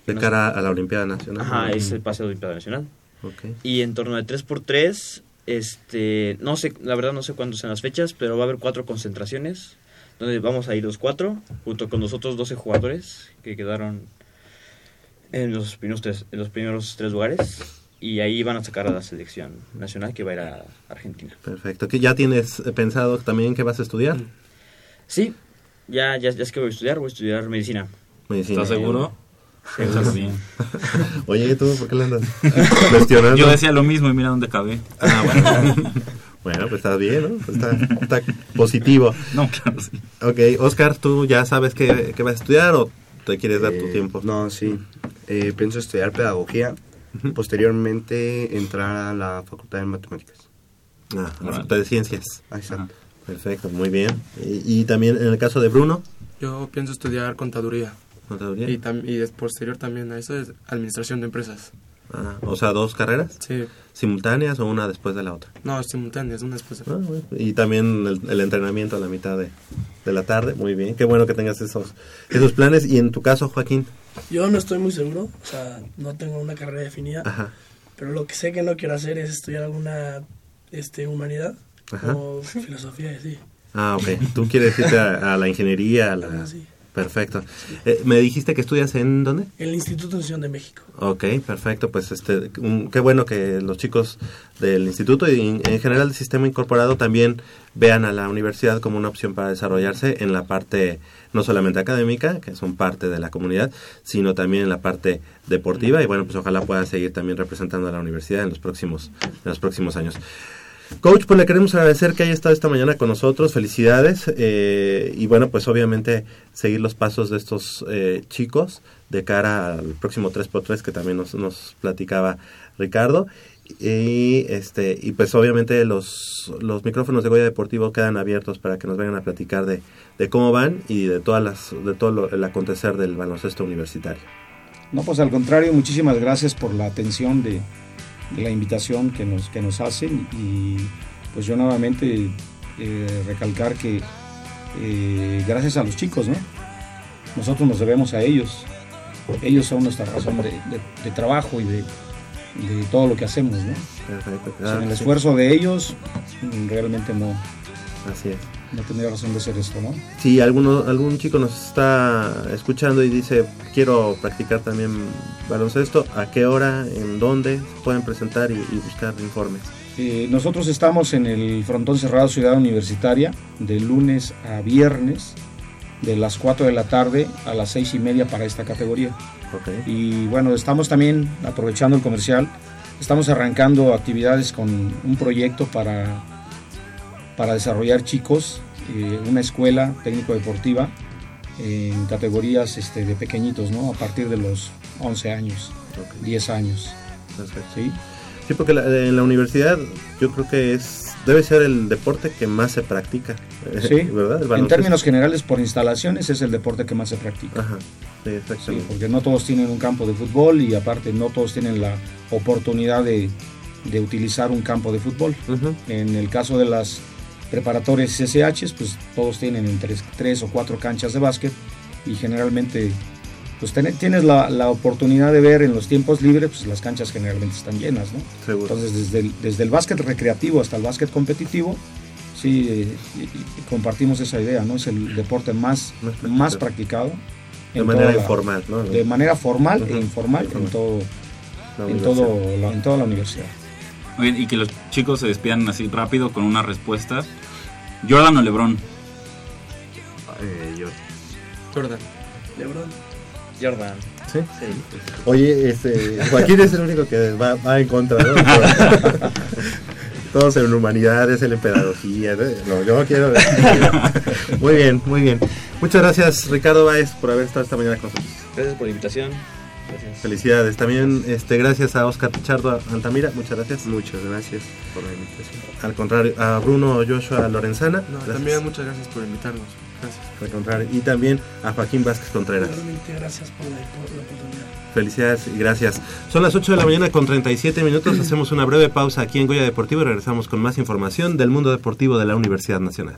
de cara a la Olimpiada Nacional. Ajá, es el pase de Olimpiada Nacional. Ok. Y en torno de 3x3, este, no sé, la verdad no sé cuándo son las fechas, pero va a haber cuatro concentraciones, donde vamos a ir los cuatro, junto con los otros 12 jugadores que quedaron en los primeros tres, en los primeros tres lugares. Y ahí van a sacar a la selección nacional que va a ir a Argentina. Perfecto. ¿Que ya tienes pensado también qué vas a estudiar? Sí, ya, ya, ya es que voy a estudiar, voy a estudiar medicina. Medicina. ¿Estás seguro? Bien. Oye, ¿tú por qué le andas cuestionando? Yo decía lo mismo y mira dónde acabé. Ah, bueno. bueno, pues está bien, ¿no? Pues Está, está positivo. No, claro, sí. Ok, Oscar, ¿tú ya sabes qué, qué vas a estudiar o te quieres dar tu Eh, tiempo? No, sí. Eh, pienso estudiar pedagogía. Posteriormente entrar a la facultad de matemáticas. Ah, la Facultad de Ciencias. Ah, exacto. Perfecto, muy bien. Y, y también en el caso de Bruno, Yo pienso estudiar contaduría. contaduría. Y, tam- y des- posterior también a eso es administración de empresas. Ah, o sea, dos carreras Sí, simultáneas o una después de la otra. no, simultáneas, una después de Ah, bueno. Y también el, el entrenamiento a la mitad de, de la tarde. Muy bien, qué bueno que tengas esos, esos planes. Y en tu caso, Joaquín. Yo no estoy muy seguro, o sea, no tengo una carrera definida, Ajá. pero lo que sé que no quiero hacer es estudiar alguna este, humanidad Ajá. o filosofía y así. Ah, ok. Tú quieres irte a, a la ingeniería, a la... Así. Perfecto. Eh, ¿Me dijiste que estudias en dónde? El Instituto de Nación de México. Ok, perfecto. Pues este, un- qué bueno que los chicos del instituto y en, en general del sistema incorporado también vean a la universidad como una opción para desarrollarse en la parte no solamente académica, que son parte de la comunidad, sino también en la parte deportiva y bueno, pues ojalá pueda seguir también representando a la universidad en los próximos en los próximos años. Coach, pues le queremos agradecer que haya estado esta mañana con nosotros, felicidades eh, y bueno, pues obviamente seguir los pasos de estos eh, chicos de cara al próximo 3x3 que también nos, platicaba Ricardo y este y pues obviamente los, los micrófonos de Goya Deportivo quedan abiertos para que nos vengan a platicar de, de cómo van y de todas las de todo lo- el acontecer del baloncesto universitario. No, pues al contrario, muchísimas gracias por la atención de la invitación que nos, que nos hacen y pues yo nuevamente eh, recalcar que eh, gracias a los chicos, ¿no? Nosotros nos debemos a ellos. Ellos son nuestra razón de, de- de trabajo y de, de todo lo que hacemos, ¿no? Perfecto. Sin el sí, esfuerzo de ellos, realmente no, Así es. No tendría razón de ser esto, ¿no? Si alguno, algún chico nos está escuchando y dice, quiero practicar también baloncesto, ¿a qué hora, en dónde se pueden presentar y, y buscar informes? Eh, nosotros estamos en el frontón cerrado Ciudad Universitaria de lunes a viernes de las 4 de la tarde a las 6 y media para esta categoría. Ok. Y bueno, estamos también aprovechando el comercial, estamos arrancando actividades con un proyecto para, para desarrollar chicos, eh, una escuela técnico-deportiva en categorías este, de pequeñitos, ¿no? A partir de los 11 años, Ok. 10 años, Perfecto. ¿sí? Sí, porque la- en la universidad yo creo que es debe ser el deporte que más se practica, eh, Sí, ¿verdad? En términos generales, por instalaciones es el deporte que más se practica. Ajá, sí, Sí, porque no todos tienen un campo de fútbol y aparte no todos tienen la oportunidad de, de utilizar un campo de fútbol. Ujú, En el caso de las preparatorias SH, pues todos tienen entre tres o cuatro canchas de básquet y generalmente pues ten- tienes la, la oportunidad de ver en los tiempos libres, pues las canchas generalmente están llenas, ¿no? seguro. Entonces desde el, desde el básquet recreativo hasta el básquet competitivo, sí, eh, y- y compartimos esa idea, ¿no? Es el deporte más, Más practicado. de manera la- informal, ¿no? de manera formal e informal en todo en todo la- en toda la universidad. Oye, y que los chicos se despidan así rápido con una respuesta. Jordan o LeBron. Eh, yo. Jordan. Lebron. Jordan. ¿Sí? Oye, este, Joaquín es el único que va, va en contra, ¿no? Todos en humanidades, en pedagogía. ¿no? No, yo quiero. muy bien, muy bien. Muchas gracias, Ricardo Báez, por haber estado esta mañana con nosotros. Gracias por la invitación. Felicidades. También este, gracias a Oscar Pichardo Altamira. Muchas gracias. Muchas gracias por la invitación. Al contrario, a Bruno Joshua Lorenzana. No, también muchas gracias por invitarnos. Gracias. Al contrario. Y también a Joaquín Vázquez Contreras. Realmente gracias por la, por la oportunidad. Felicidades y gracias. Son las 8 de la mañana con 37 minutos. Hacemos una breve pausa aquí en Goya Deportivo y regresamos con más información del mundo deportivo de la Universidad Nacional.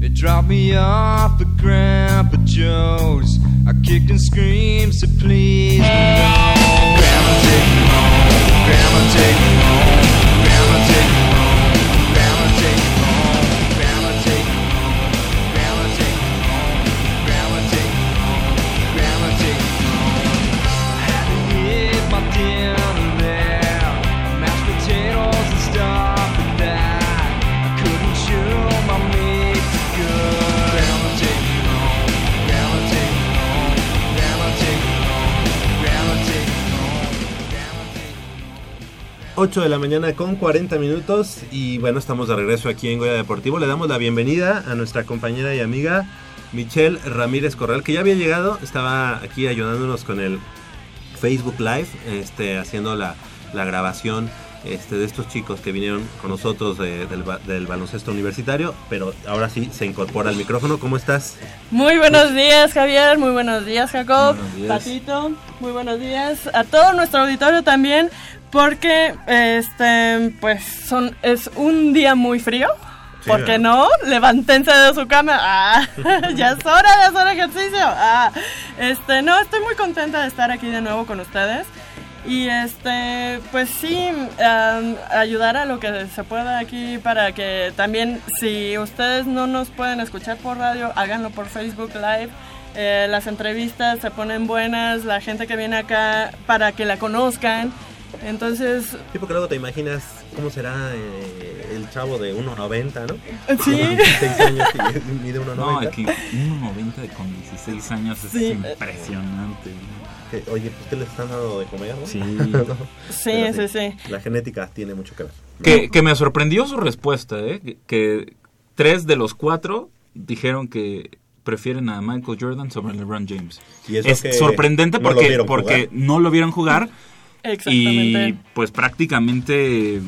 They dropped me off at Grandpa Joe's. I kicked and screamed, so please no. Grandma, take me home. Grandma, take me home. 8 de la mañana con 40 minutos y bueno, estamos de regreso aquí en Goya Deportivo. Le damos la bienvenida a nuestra compañera y amiga Michelle Ramírez Corral, que ya había llegado, estaba aquí ayudándonos con el Facebook Live, este, haciendo la, la grabación este, de estos chicos que vinieron con nosotros de- del, ba- del baloncesto universitario, pero ahora sí se incorpora al micrófono. ¿Cómo estás? Muy buenos días, Javier. Muy buenos días, Jacob. Buenos días. Patito. Muy buenos días a todo nuestro auditorio también, porque este, pues son es un día muy frío. Sí, ¿Por qué no? Levántense de su cama. Ah, ya es hora de hacer ejercicio. Ah, este, no, estoy muy contenta de estar aquí de nuevo con ustedes. Y este, pues sí, am, ayudar a lo que se pueda aquí para que también, si ustedes no nos pueden escuchar por radio, háganlo por Facebook Live. Eh, las entrevistas se ponen buenas, la gente que viene acá para que la conozcan. Entonces, Sí, porque luego te imaginas cómo será eh, el chavo de 1.90, ¿no? Sí. Con 16 años y mide 1.90. No, aquí 1.90 con 16 años es Sí. impresionante. Que, Oye, pues que les están dando de comer, ¿no? Sí. Sí, sí, sí. La genética tiene mucho que ver. Que, que me sorprendió su respuesta, ¿eh? Que, que tres de los cuatro dijeron que prefieren a Michael Jordan sobre LeBron James. Y eso es que sorprendente no lo porque, no lo vieron jugar Exactamente. y pues prácticamente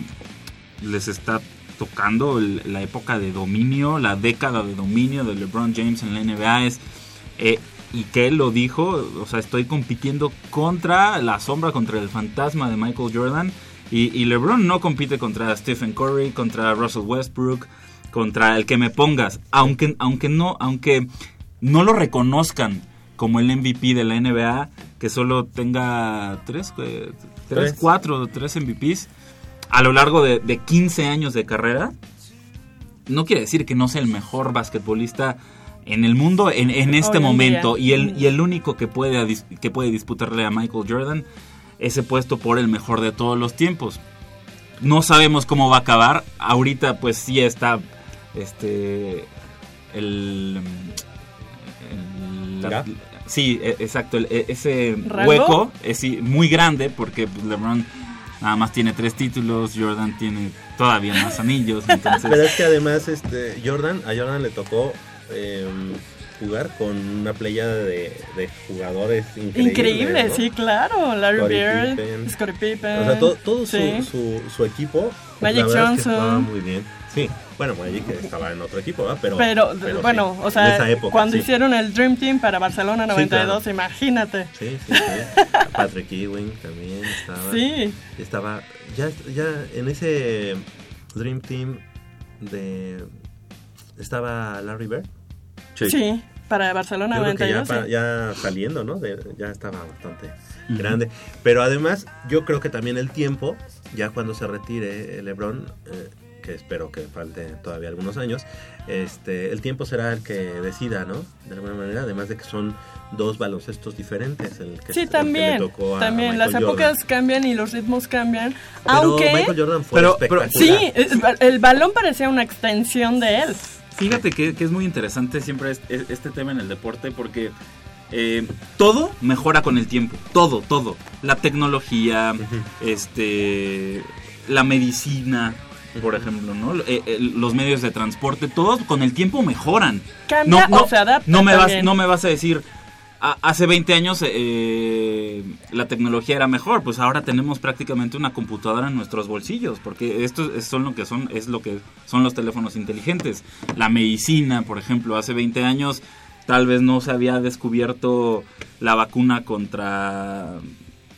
les está tocando el- la época de dominio, la década de dominio de LeBron James en la NBA es eh, y que él lo dijo, o sea, estoy compitiendo contra la sombra, contra el fantasma de Michael Jordan y, y LeBron no compite contra Stephen Curry, contra Russell Westbrook, contra el que me pongas, aunque aunque no aunque no lo reconozcan como el MVP de la NBA, que solo tenga tres, eh, tres, Tres. cuatro, tres MVPs a lo largo de, de 15 años de carrera, no quiere decir que no sea el mejor basquetbolista en el mundo en, en este Hoy momento y el, y el único que puede, dis- que puede disputarle a Michael Jordan ese puesto por el mejor de todos los tiempos. No sabemos cómo va a acabar. Ahorita pues sí está este el, el- la- ¿Gap? sí, e- exacto, el- e- ese ¿Rango? hueco es sí, muy grande porque pues, LeBron nada más tiene tres títulos, Jordan tiene todavía más anillos, entonces Pero es que además este Jordan, a Jordan le tocó eh, jugar con una playa de, de jugadores increíbles. Increíble, ¿no? sí, claro. Larry Bird. Scottie Pippen. O sea, todo, todo su, sí. su, su equipo. Magic es que Johnson. muy bien. Sí, bueno, Magic estaba en otro equipo, ¿verdad? Pero, Pero, pero bueno, sí, o sea, época, cuando sí. hicieron el Dream Team para Barcelona Sí, 92, claro. imagínate. Sí, sí, sí. Patrick Ewing también estaba. Sí. Estaba. Ya, ya en ese Dream Team de. Estaba Larry Bird. Sí, para Barcelona Yo creo que ya, 92. pa- sí. ya saliendo, ¿no? De- ya estaba bastante grande. Pero además, yo creo que también el tiempo, ya cuando se retire el LeBron, eh, que espero que falte todavía algunos años, este, el tiempo será el que decida, ¿no? De alguna manera, además de que son dos baloncestos diferentes. El que, Sí, el que también. le tocó a También, las épocas Jordan. cambian y los ritmos cambian. Pero aunque. Michael Jordan fue Pero- pero- espectacular. Sí, el balón parecía una extensión de él. Fíjate que, que es muy interesante siempre es- es- este tema en el deporte porque eh, todo mejora con el tiempo. Todo, todo. La tecnología, este, la medicina, por ejemplo, ¿no? Eh, eh, los medios de transporte, todos con el tiempo mejoran. Cambia o se adapta No me, vas, no me vas a decir, "Ah, hace 20 años eh, la tecnología era mejor, pues ahora tenemos prácticamente una computadora en nuestros bolsillos, porque esto es, son lo que son, es lo que son los teléfonos inteligentes. La medicina, por ejemplo, hace 20 años tal vez no se había descubierto la vacuna contra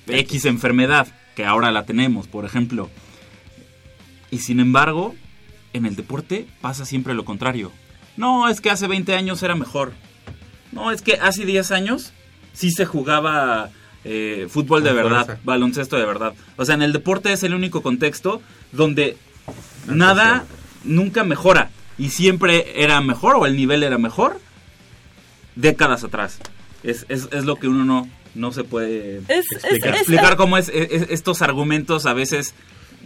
X enfermedad, que ahora la tenemos, por ejemplo. Y sin embargo, en el deporte pasa siempre lo contrario. No, es que hace 20 años era mejor. No, es que hace 10 años sí se jugaba eh, fútbol de verdad, fuerza. baloncesto de verdad. O sea, en el deporte es el único contexto donde nada nunca mejora. Y siempre era mejor o el nivel era mejor décadas atrás. Es, es, es lo que uno no, no se puede Es- explicar. es- explicar es- cómo es, es- estos argumentos a veces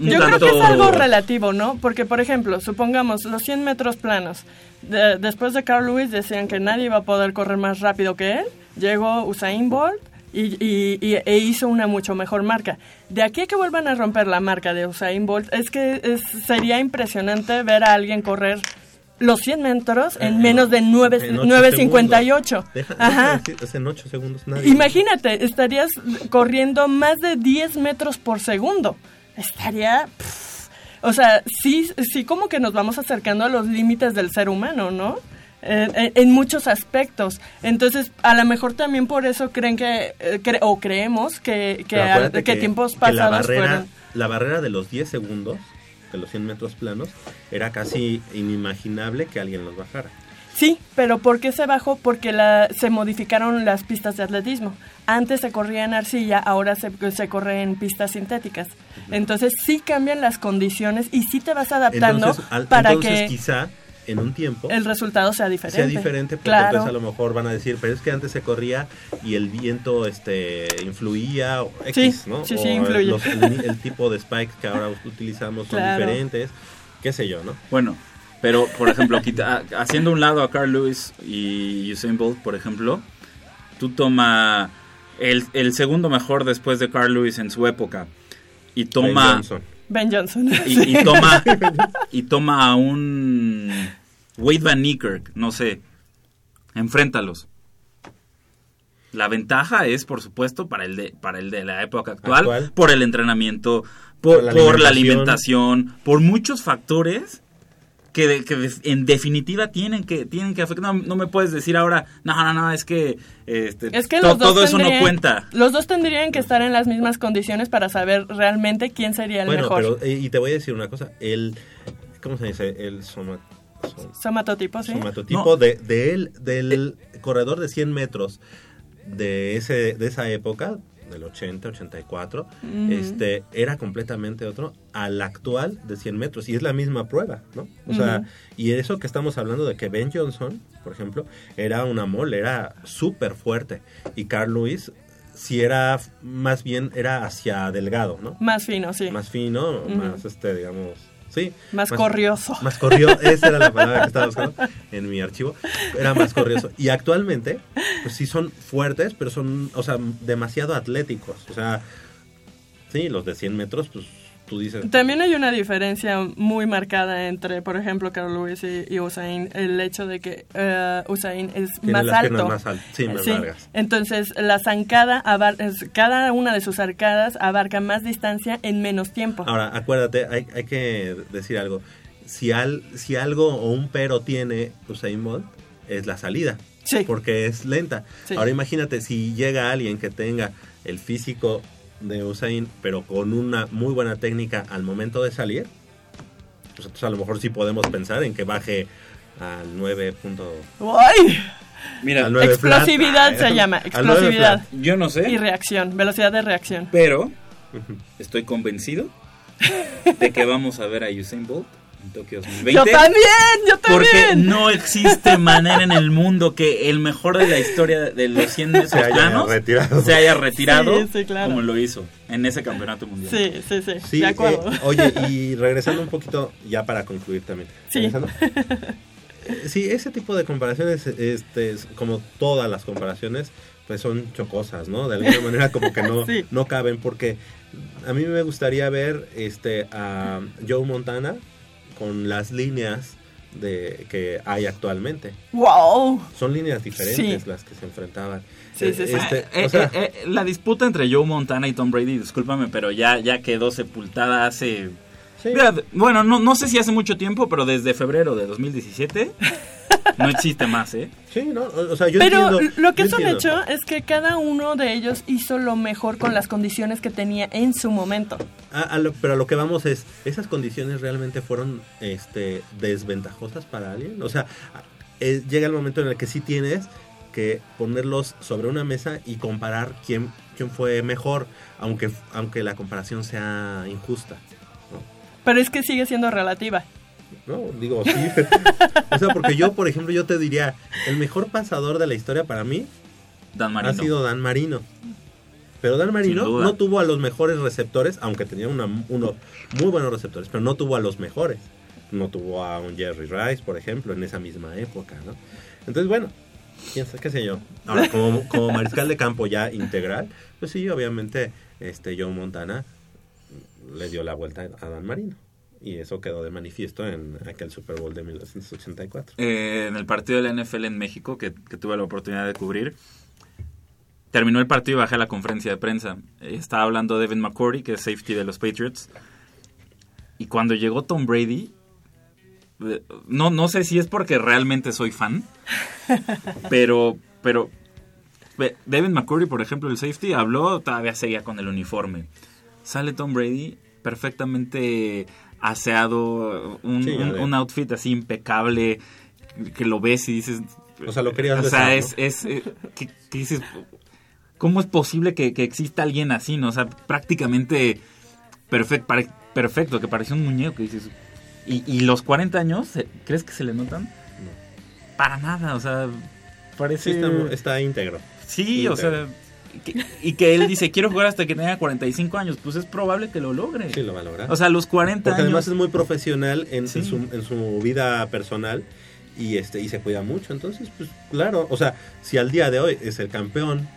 Yo creo que es algo relativo, ¿no? Porque, por ejemplo, supongamos los 100 metros planos. De- después de Carl Lewis decían que nadie iba a poder correr más rápido que él. Llegó Usain Bolt y, y- y- e hizo una mucho mejor marca. De aquí a que vuelvan a romper la marca de Usain Bolt, es que es- sería impresionante ver a alguien correr los 100 metros en menos de nueve- En ocho 9.58. segundos. Deja- Ajá. deja decir, en 8 segundos nadie. Imagínate, estarías corriendo más de 10 metros por segundo. Estaría... pff, o sea, sí, sí como que nos vamos acercando a los límites del ser humano, ¿no? En, muchos aspectos. Entonces, a lo mejor también por eso creen que, eh, cre- o creemos que, que, tiempos pasados la barrera, fueron... la barrera de los 10 segundos, de los 100 metros planos, era casi inimaginable que alguien los bajara. Sí, pero ¿por qué se bajó? Porque la, se modificaron las pistas de atletismo. Antes se corría en arcilla, ahora se, se corre en pistas sintéticas. Entonces sí cambian las condiciones y sí te vas adaptando Entonces, al- para entonces que quizá en un tiempo el resultado sea diferente. sea diferente porque Claro. entonces a lo mejor van a decir pero es que antes se corría y el viento este influía o X, Sí, ¿no? sí, o sí, influye. los- el, el tipo de spikes que ahora utilizamos son Claro. diferentes qué sé yo, ¿no? Bueno, pero por ejemplo, quita- haciendo un lado a Carl Lewis y Usain Bolt, por ejemplo, tú toma el, el segundo mejor después de Carl Lewis en su época y Ben toma Johnson. Ben Johnson. y, y toma y toma a un Wade Van Niekerk, no sé, enfréntalos. La ventaja es, por supuesto, para el de, para el de la época actual, Actual. por el entrenamiento, por, Por la por la alimentación. alimentación, por muchos factores que, de- que de- en definitiva tienen que tienen que afectar. No, no me puedes decir ahora, no, no, no, es que, este, Es que to- todo eso no cuenta. Los dos tendrían que estar en las mismas condiciones para saber realmente quién sería el Bueno, mejor. pero eh, y te voy a decir una cosa, el ¿cómo se dice? El soma- som- Somatotipo, sí. somatotipo de, de él, del corredor de 100 metros de, ese, de esa época, del 80, 84, Ujú. este, era completamente otro al actual de 100 metros. Y es la misma prueba, ¿no? O sea, y eso que estamos hablando de que Ben Johnson, por ejemplo, era una mole, era súper fuerte. Y Carl Lewis, si era, más bien, era hacia delgado, ¿no? Más fino, sí. Más fino, más, este, digamos, sí. Más corrioso. Más corrioso, esa era la palabra que estaba buscando en mi archivo. Era más corrioso. Y actualmente, pues sí son fuertes, pero son, o sea, demasiado atléticos. O sea, sí, los de 100 metros, pues tú dices... También hay una diferencia muy marcada entre, por ejemplo, Carl Lewis y, y Usain. El hecho de que eh, Usain es Tiene más las alto. más al- sí, más largas. Entonces, la zancada, cada una de sus arcadas abarca más distancia en menos tiempo. Ahora, acuérdate, hay, hay que decir algo. Si, al, si algo o un pero tiene Usain Bolt, es la salida. Sí. Porque es lenta. Ahora imagínate si llega alguien que tenga el físico de Usain, pero con una muy buena técnica al momento de salir, pues entonces a lo mejor sí podemos pensar en que baje al 9. punto- ¡Ay! Mira, al 9 flat. Explosividad se llama, 9 explosividad. Yo no sé. Y reacción, velocidad de reacción. Pero estoy convencido de que vamos a ver a Usain Bolt en Tokio 2020. Yo también, yo Porque también. no existe manera en el mundo que el mejor de la historia de los 100 metros Se haya planos retirado. se haya retirado Sí, sí, claro. como lo hizo en ese campeonato mundial. Sí, sí, sí, Sí, de acuerdo. eh, oye, y regresando un poquito, ya para concluir también. Sí. ese tipo de comparaciones, este, es como todas las comparaciones, pues son chocosas, ¿no? De alguna manera como que no, Sí. no caben, porque a mí me gustaría ver este, a Joe Montana con las líneas de que hay actualmente. ¡Wow! Son líneas diferentes Sí. las que se enfrentaban. Sí, sí, sí. Este, Eh, o sea, eh, eh, la disputa entre Joe Montana y Tom Brady, discúlpame, pero ya, ya quedó sepultada hace... Sí. Mira, bueno, no, no sé si hace mucho tiempo, pero desde febrero de 2017 no existe más, ¿eh? sí, ¿no? O sea, yo Pero entiendo- lo que es un hecho es que cada uno de ellos hizo lo mejor con las condiciones que tenía en su momento. A- a lo- pero a lo que vamos es, ¿esas condiciones realmente fueron este, desventajosas para alguien? O sea, eh, llega el momento en el que sí tienes que ponerlos sobre una mesa y comparar quién, quién fue mejor, aunque, aunque la comparación sea injusta. Pero es que sigue siendo relativa. No, digo, sí. o sea, porque yo, por ejemplo, yo te diría, el mejor pasador de la historia para mí Dan Marino. ha sido Dan Marino. Pero Dan Marino no tuvo a los mejores receptores, aunque tenía una, unos muy buenos receptores, pero no tuvo a los mejores. No tuvo a un Jerry Rice, por ejemplo, en esa misma época, ¿no? Entonces, bueno, quién sabe, qué sé yo. Ahora, como, como mariscal de campo ya integral, pues sí, obviamente, este Joe Montana le dio la vuelta a Dan Marino. Y eso quedó de manifiesto en aquel Super Bowl de 1984. Eh, en el partido de la NFL en México, que, que tuve la oportunidad de cubrir, terminó el partido y bajé a la conferencia de prensa. Eh, estaba hablando Devin McCourty, que es safety de los Patriots. Y cuando llegó Tom Brady, eh, no, no sé si es porque realmente soy fan, pero, pero Devin McCourty, por ejemplo, el safety, habló, todavía seguía con el uniforme. Sale Tom Brady perfectamente aseado, un, Sí, un- outfit así impecable, que lo ves y dices... O sea, lo querías O besar, sea, ¿no? es... es eh, que, que dices, ¿cómo es posible que, que exista alguien así, no? O sea, prácticamente perfecto, perfecto que parecía un muñeco, que dices... ¿Y, y los 40 años, crees que se le notan? Para nada, o sea, parece... Sí, está, está íntegro. Sí, o sea, que- y que él dice, quiero jugar hasta que tenga 45 años, pues es probable que lo logre. Sí, lo va a lograr. O sea, los 40 Porque años... además es muy profesional en, su, en su vida personal y este y se cuida mucho. Entonces, pues claro, o sea, si al día de hoy es el campeón,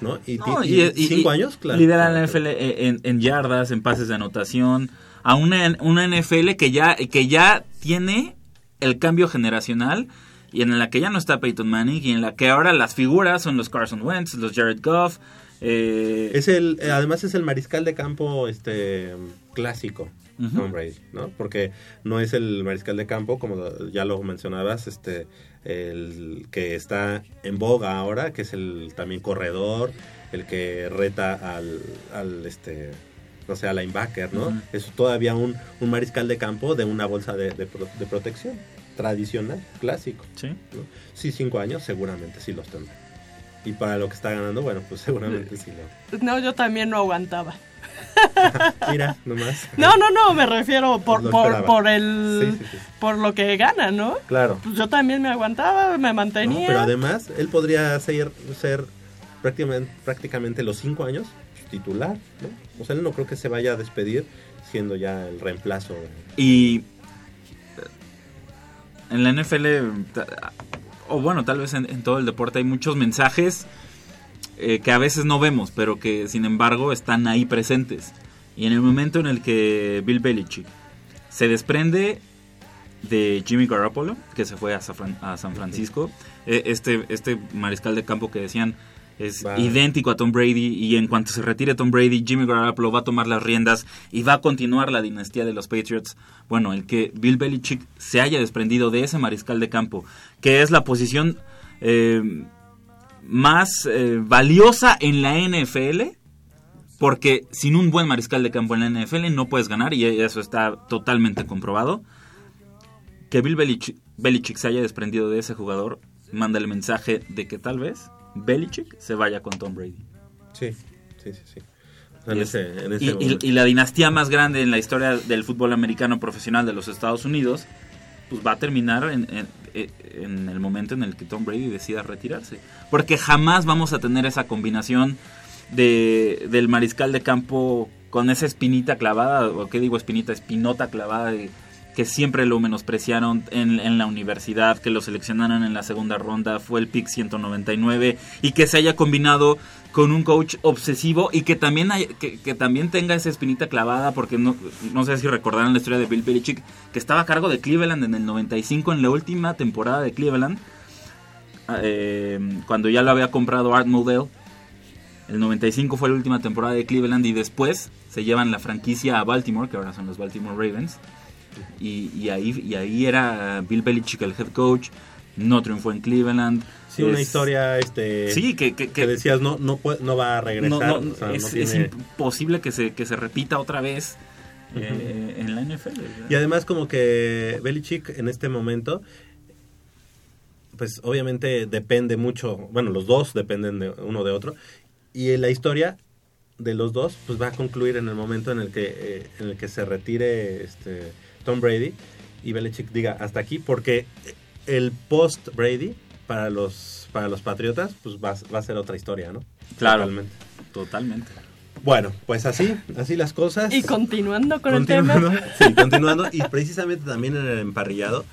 ¿no? Y, No, y y- y- cinco años, claro. Lidera la. NFL en, en yardas, en pases de anotación. A una, una NFL que ya, que ya tiene el cambio generacional y en la que ya no está Peyton Manning y en la que ahora las figuras son los Carson Wentz, los Jared Goff. eh, Es el, eh, además es el mariscal de campo este clásico. Tom Brady, ¿no? Porque no es el mariscal de campo, como ya lo mencionabas, este el que está en boga ahora, que es el también corredor, el que reta al, al este o sea, linebacker, ¿no? Es todavía un, un mariscal de campo de una bolsa de, de protección tradicional, clásico. Sí. ¿no? Sí, cinco años seguramente sí los tendrá. Y para lo que está ganando, bueno, pues seguramente sí lo... No, yo también no aguantaba. Mira, nomás. No, no, no, me refiero por, Lo por, el Sí, sí, sí. por lo que gana, ¿no? Claro. Pues yo también me aguantaba, me No, mantenía. pero además, él podría ser, ser prácticamente, prácticamente los cinco años titular, ¿no? O sea, él no creo que se vaya a despedir siendo ya el reemplazo. Y en la NFL, o bueno, tal vez en, en todo el deporte hay muchos mensajes eh, que a veces no vemos, pero que sin embargo están ahí presentes. Y en el momento en el que Bill Belichick se desprende de Jimmy Garoppolo, que se fue a San, Fran- a San Francisco, eh, este, este mariscal de campo que decían es idéntico a Tom Brady y en cuanto se retire Tom Brady, Jimmy Garoppolo va a tomar las riendas y va a continuar la dinastía de los Patriots. Bueno, el que Bill Belichick se haya desprendido de ese mariscal de campo, que es la posición eh, más eh, valiosa en la NFL, porque sin un buen mariscal de campo en la NFL no puedes ganar y eso está totalmente comprobado. Que Bill Belichick se haya desprendido de ese jugador manda el mensaje de que tal vez Belichick se vaya con Tom Brady. Sí, sí, sí, sí. En Y, ese- es- en ese y- y- momento. y la dinastía más grande en la historia del fútbol americano profesional de los Estados Unidos, pues va a terminar en, en- en el momento en el que Tom Brady decida retirarse. Porque jamás vamos a tener esa combinación de, del mariscal de campo con esa espinita clavada, o qué digo espinita, espinota clavada de- que siempre lo menospreciaron en, en la universidad, que lo seleccionaron en la segunda ronda, fue el pick 199 y que se haya combinado con un coach obsesivo y que también que, que también tenga esa espinita clavada porque no, no sé si recordarán la historia de Bill Belichick que estaba a cargo de Cleveland en el 95 en la última temporada de Cleveland eh, cuando ya lo había comprado Art Modell el 95 fue la última temporada de Cleveland y después se llevan la franquicia a Baltimore, que ahora son los Baltimore Ravens. Y, y ahí, y ahí era Bill Belichick el head coach, no triunfó en Cleveland. Sí, una historia este Sí, que, que, que decías no no puede- no va a regresar, no, no, o sea, no es, imposible que se, que se repita otra vez eh, en la NFL. ¿verdad? Y además como que Belichick en este momento pues obviamente depende mucho, bueno, los dos dependen de uno de otro y la historia de los dos pues va a concluir en el momento en el que eh, en el que se retire este Tom Brady y Belichick diga hasta aquí porque el post Brady para los para los Patriotas pues va, va a ser otra historia, ¿no? Claro. Totalmente. Totalmente. Bueno, pues así, así las cosas. Y continuando con Continuando, el tema. sí, continuando y precisamente también en el emparrillado,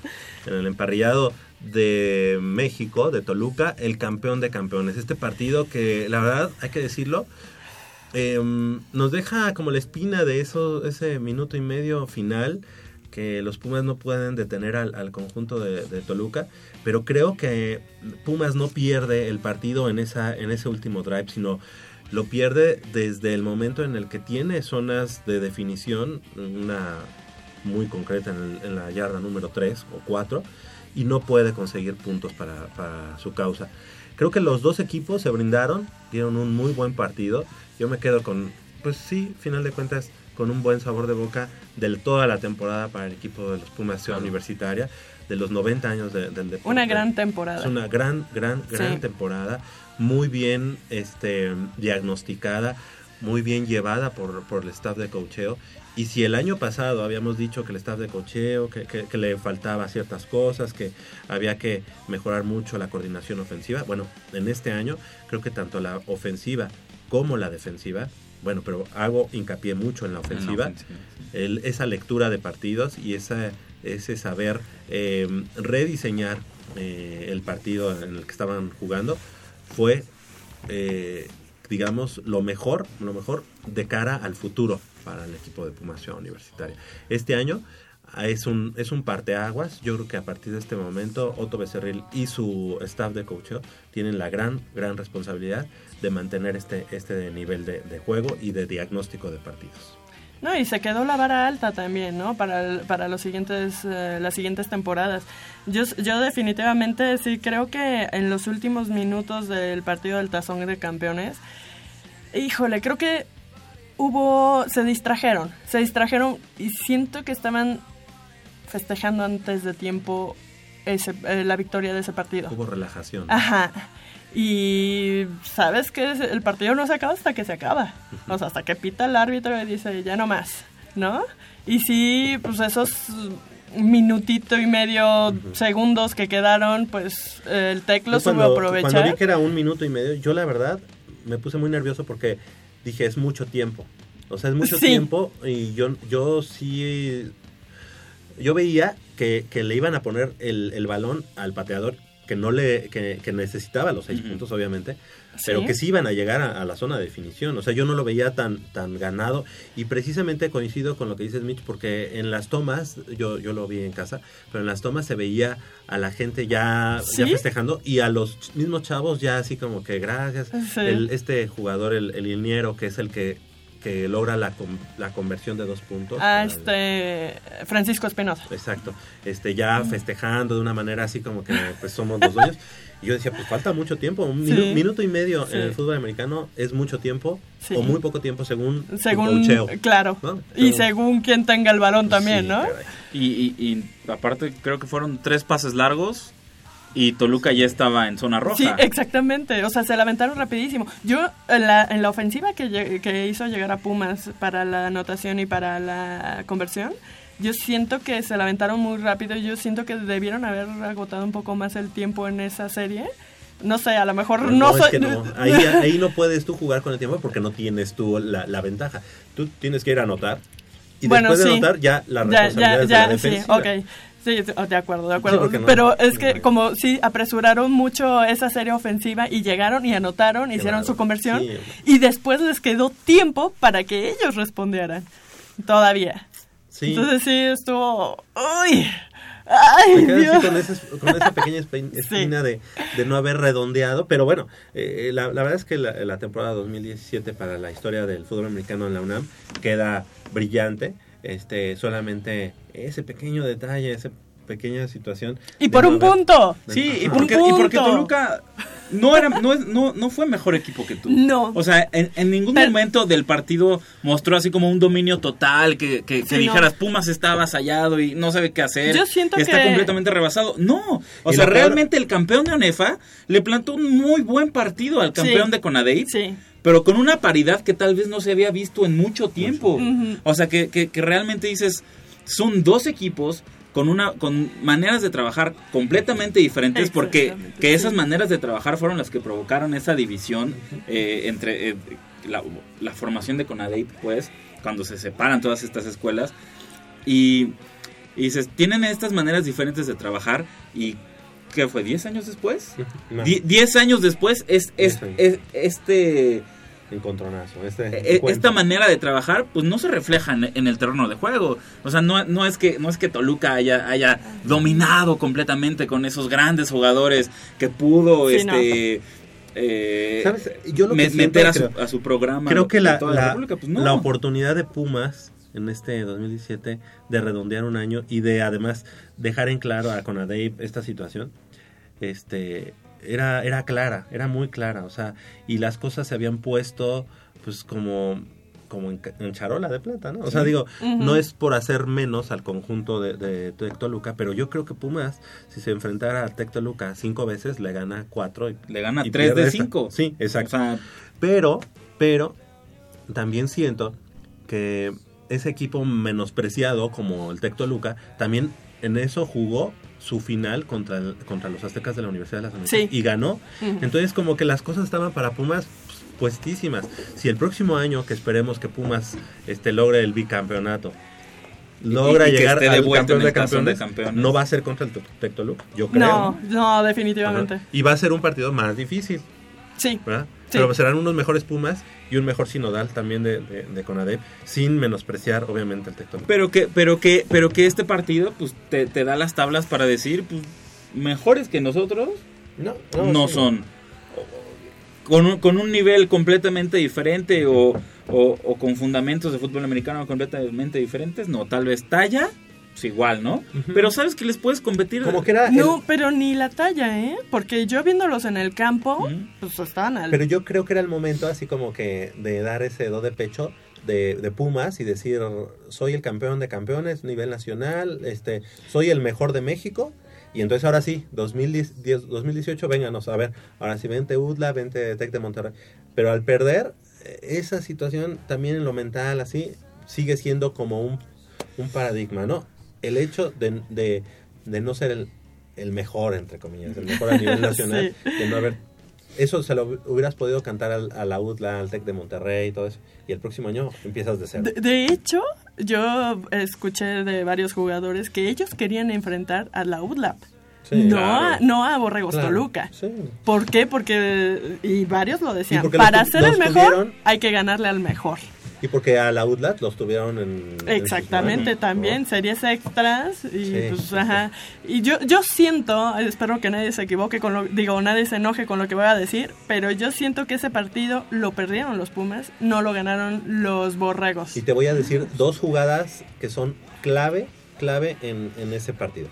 en el emparrillado de México, de Toluca, el campeón de campeones. Este partido que la verdad hay que decirlo em, nos deja como la espina de eso, ese minuto y medio final que los Pumas no pueden detener al, conjunto de, Toluca, pero creo que Pumas no pierde el partido en esa en ese último drive, sino lo pierde desde el momento en el que tiene zonas de definición, una muy concreta en la yarda número 3 o 4, y no puede conseguir puntos para, para su causa. Creo que los dos equipos se brindaron, dieron un muy buen partido. Yo me quedo con, pues sí, final de cuentas, con un buen sabor de boca de toda la temporada para el equipo de los Pumas Ciudad Universitaria, de los 90 años de- del deporte. Una gran temporada. Es una gran, gran, gran Sí. temporada, muy bien este, diagnosticada, muy bien llevada por, por el staff de cocheo. Y si el año pasado habíamos dicho que el staff de cocheo, que, que- que le faltaba ciertas cosas, que había que mejorar mucho la coordinación ofensiva, bueno, en este año creo que tanto la ofensiva como la defensiva, bueno, pero hago hincapié mucho en la ofensiva, ofensiva, el- esa lectura de partidos y esa, ese saber eh, rediseñar eh, el partido en el que estaban jugando fue, eh, digamos, lo mejor, lo mejor de cara al futuro para el equipo de Pumas Ciudad Universitaria. Este año ah, es un, es un parteaguas. Yo creo que a partir de este momento Otto Becerril y su staff de coaching tienen la gran, gran responsabilidad de mantener este, este nivel de, de juego y de diagnóstico de partidos. No, y se quedó la vara alta también, ¿no? Para, el- para los siguientes, eh, las siguientes temporadas. Yo, yo definitivamente sí creo que en los últimos minutos del partido del Tazón de Campeones, híjole, creo que hubo, se distrajeron, se distrajeron y siento que estaban festejando antes de tiempo ese, eh, la victoria de ese partido. Hubo relajación. Ajá. Y sabes que el partido no se acaba hasta que se acaba. O sea, hasta que pita el árbitro y dice, ya no más, ¿no? Y sí, pues esos minutito y medio segundos que quedaron, pues el teclo Yo supo aprovechar. cuando vi que era un minuto y medio, yo la verdad me puse muy nervioso porque dije, es mucho tiempo. O sea, es mucho Sí. tiempo y yo, yo sí... Yo veía que, que le iban a poner el, el balón al pateador que no le que, que necesitaba los seis puntos obviamente pero que sí iban a llegar a, a la zona de definición. O sea yo no lo veía tan tan ganado. Y precisamente coincido con lo que dices Mitch porque en las tomas yo yo lo vi en casa pero en las tomas se veía a la gente ya festejando y a los mismos chavos ya así como que gracias Sí. el, este jugador el, el liniero que es el que que logra la, con- la conversión de dos puntos A para- este Francisco Espinosa. Exacto, este ya festejando de una manera así como que pues somos los dueños. Y yo decía, pues falta mucho tiempo, un Sí. minu- minuto y medio Sí. en el fútbol americano es mucho tiempo Sí. o muy poco tiempo según Según, coacheo, claro. ¿no? Y Según- según quien tenga el balón también, Sí, ¿no? Y, y- y aparte creo que fueron tres pases largos y Toluca ya estaba en zona roja. Sí, exactamente. O sea, se la aventaron rapidísimo. Yo, en la, en la ofensiva que, que hizo llegar a Pumas para la anotación y para la conversión, yo siento que se la aventaron muy rápido. Yo siento que debieron haber agotado un poco más el tiempo en esa serie. No sé, a lo mejor No, no, es soy... que no. Ahí, ahí no puedes tú jugar con el tiempo porque no tienes tú la, la ventaja. Tú tienes que ir a anotar y Bueno, después de sí. anotar ya la Ya, responsabilidad ya, es de la ya, sí, defensiva. Sí, sí, oh, de acuerdo, de acuerdo. no- Pero es que como sí apresuraron mucho esa serie ofensiva y llegaron y anotaron, hicieron Claro, su conversión sí. y después les quedó tiempo para que ellos respondieran. Todavía. Sí. Entonces sí estuvo... ¡Uy! ¡Ay, Dios! con, ese- con esa pequeña espina de, de no haber redondeado, pero bueno, eh, la, la verdad es que la, la temporada 2017 para la historia del fútbol americano en la UNAM queda brillante, este solamente ese pequeño detalle, esa pequeña situación. Y por no un haber- punto. Sí, y porque, Un y porque punto. Toluca no era no, es- no, no fue mejor equipo que tú. No. O sea, en, en ningún Pero- momento del partido mostró así como un dominio total, que, que, que Sí, no. dijeras Pumas está avasallado y no sabe qué hacer. Yo siento está que- completamente rebasado. No, o Y sea, peor- realmente el campeón de ONEFA le plantó un muy buen partido al campeón Sí. de Conadey. Sí. Pero con una paridad que tal vez no se había visto en mucho tiempo. O sea, que, que, que realmente dices, son dos equipos con una con maneras de trabajar completamente diferentes porque que esas maneras de trabajar fueron las que provocaron esa división eh, entre eh, la, la formación de Conadey, pues, cuando se separan todas estas escuelas. Y, y dices, tienen estas maneras diferentes de trabajar y ¿qué fue? ¿10 años después? No, Die- 10 años después es, es- este encontronazo, este eh, esta manera de trabajar pues no se refleja en, en el terreno de juego o sea no, no es que no es que Toluca haya haya dominado completamente con esos grandes jugadores que pudo Sí, este eh, ¿Sabes? Yo lo que me- siento, meter a su, creo- a su programa Creo que la, la, República, pues, no. la oportunidad de Pumas en este 2017 de redondear un año y de además dejar en claro a Conadey esta situación, este era, era clara, era muy clara, o sea, y las cosas se habían puesto pues como como en, charola de plata, ¿no? O sea, digo, no es por hacer menos al conjunto de, de Tec Toluca, pero yo creo que Pumas, si se enfrentara a Tec Toluca cinco veces, le gana cuatro y le gana y 3 pierde de esta. 5 Sí, exacto. o sea Pero, pero, también siento que ese equipo menospreciado como el Tec Toluca, también en eso jugó su final contra, el- contra los aztecas de la Universidad de las Américas Sí. y ganó. Entonces como que las cosas estaban para Pumas pues, puestísimas. Si el próximo año, que esperemos que Pumas este, logre el bicampeonato, logra y que llegar al campeón de campeones, no va a ser contra el Tec Toluca, yo creo. No, no, definitivamente. Ajá. Y va a ser un partido más difícil. Sí. ¿verdad? Sí. Pero serán unos mejores Pumas y un mejor Sinodal también de, de, de Conadep, sin menospreciar obviamente el Tectón. pero que pero que pero que este partido pues te, te da las tablas para decir pues mejores que nosotros no, no, sí. son con un, con un nivel completamente diferente o, o- o con fundamentos de fútbol americano completamente diferentes, no, tal vez talla, pues igual, ¿no? Pero sabes que les puedes competir. Como que era... No, el- pero ni la talla, ¿eh? Porque yo viéndolos en el campo, pues estaban al... pero yo creo que era el momento así como que de dar ese do de pecho de, de Pumas y decir, soy el campeón de campeones, nivel nacional, este soy el mejor de México. Y entonces ahora sí, 2010, 10 2018, vénganos a ver, ahora sí, vente UDLA, vente Tec de Monterrey. Pero al perder, esa situación también en lo mental, así, sigue siendo como un, un paradigma, ¿no? El hecho de, de, de no ser el, el mejor, entre comillas, el mejor a nivel nacional, de no haber eso se lo hubieras podido cantar al, a la UDLA, al TEC de Monterrey y todo eso. Y el próximo año empiezas de cero. De, de hecho, yo escuché de varios jugadores que ellos querían enfrentar a la UDLAP. Sí, no, claro. a, no a Borregos Claro, Toluca. sí. ¿Por qué? Porque, y varios lo decían, para los ser el mejor tuvieron- hay que ganarle al mejor. Y porque a la UDLAT los tuvieron en... en Exactamente, también, ¿no? series extras y Sí, pues, sí, ajá. Y yo, yo siento, espero que nadie se equivoque con lo, digo, nadie se enoje con lo que voy a decir, pero yo siento que ese partido lo perdieron los Pumas, no lo ganaron los Borregos. Y te voy a decir dos jugadas que son clave, clave en, en ese partido.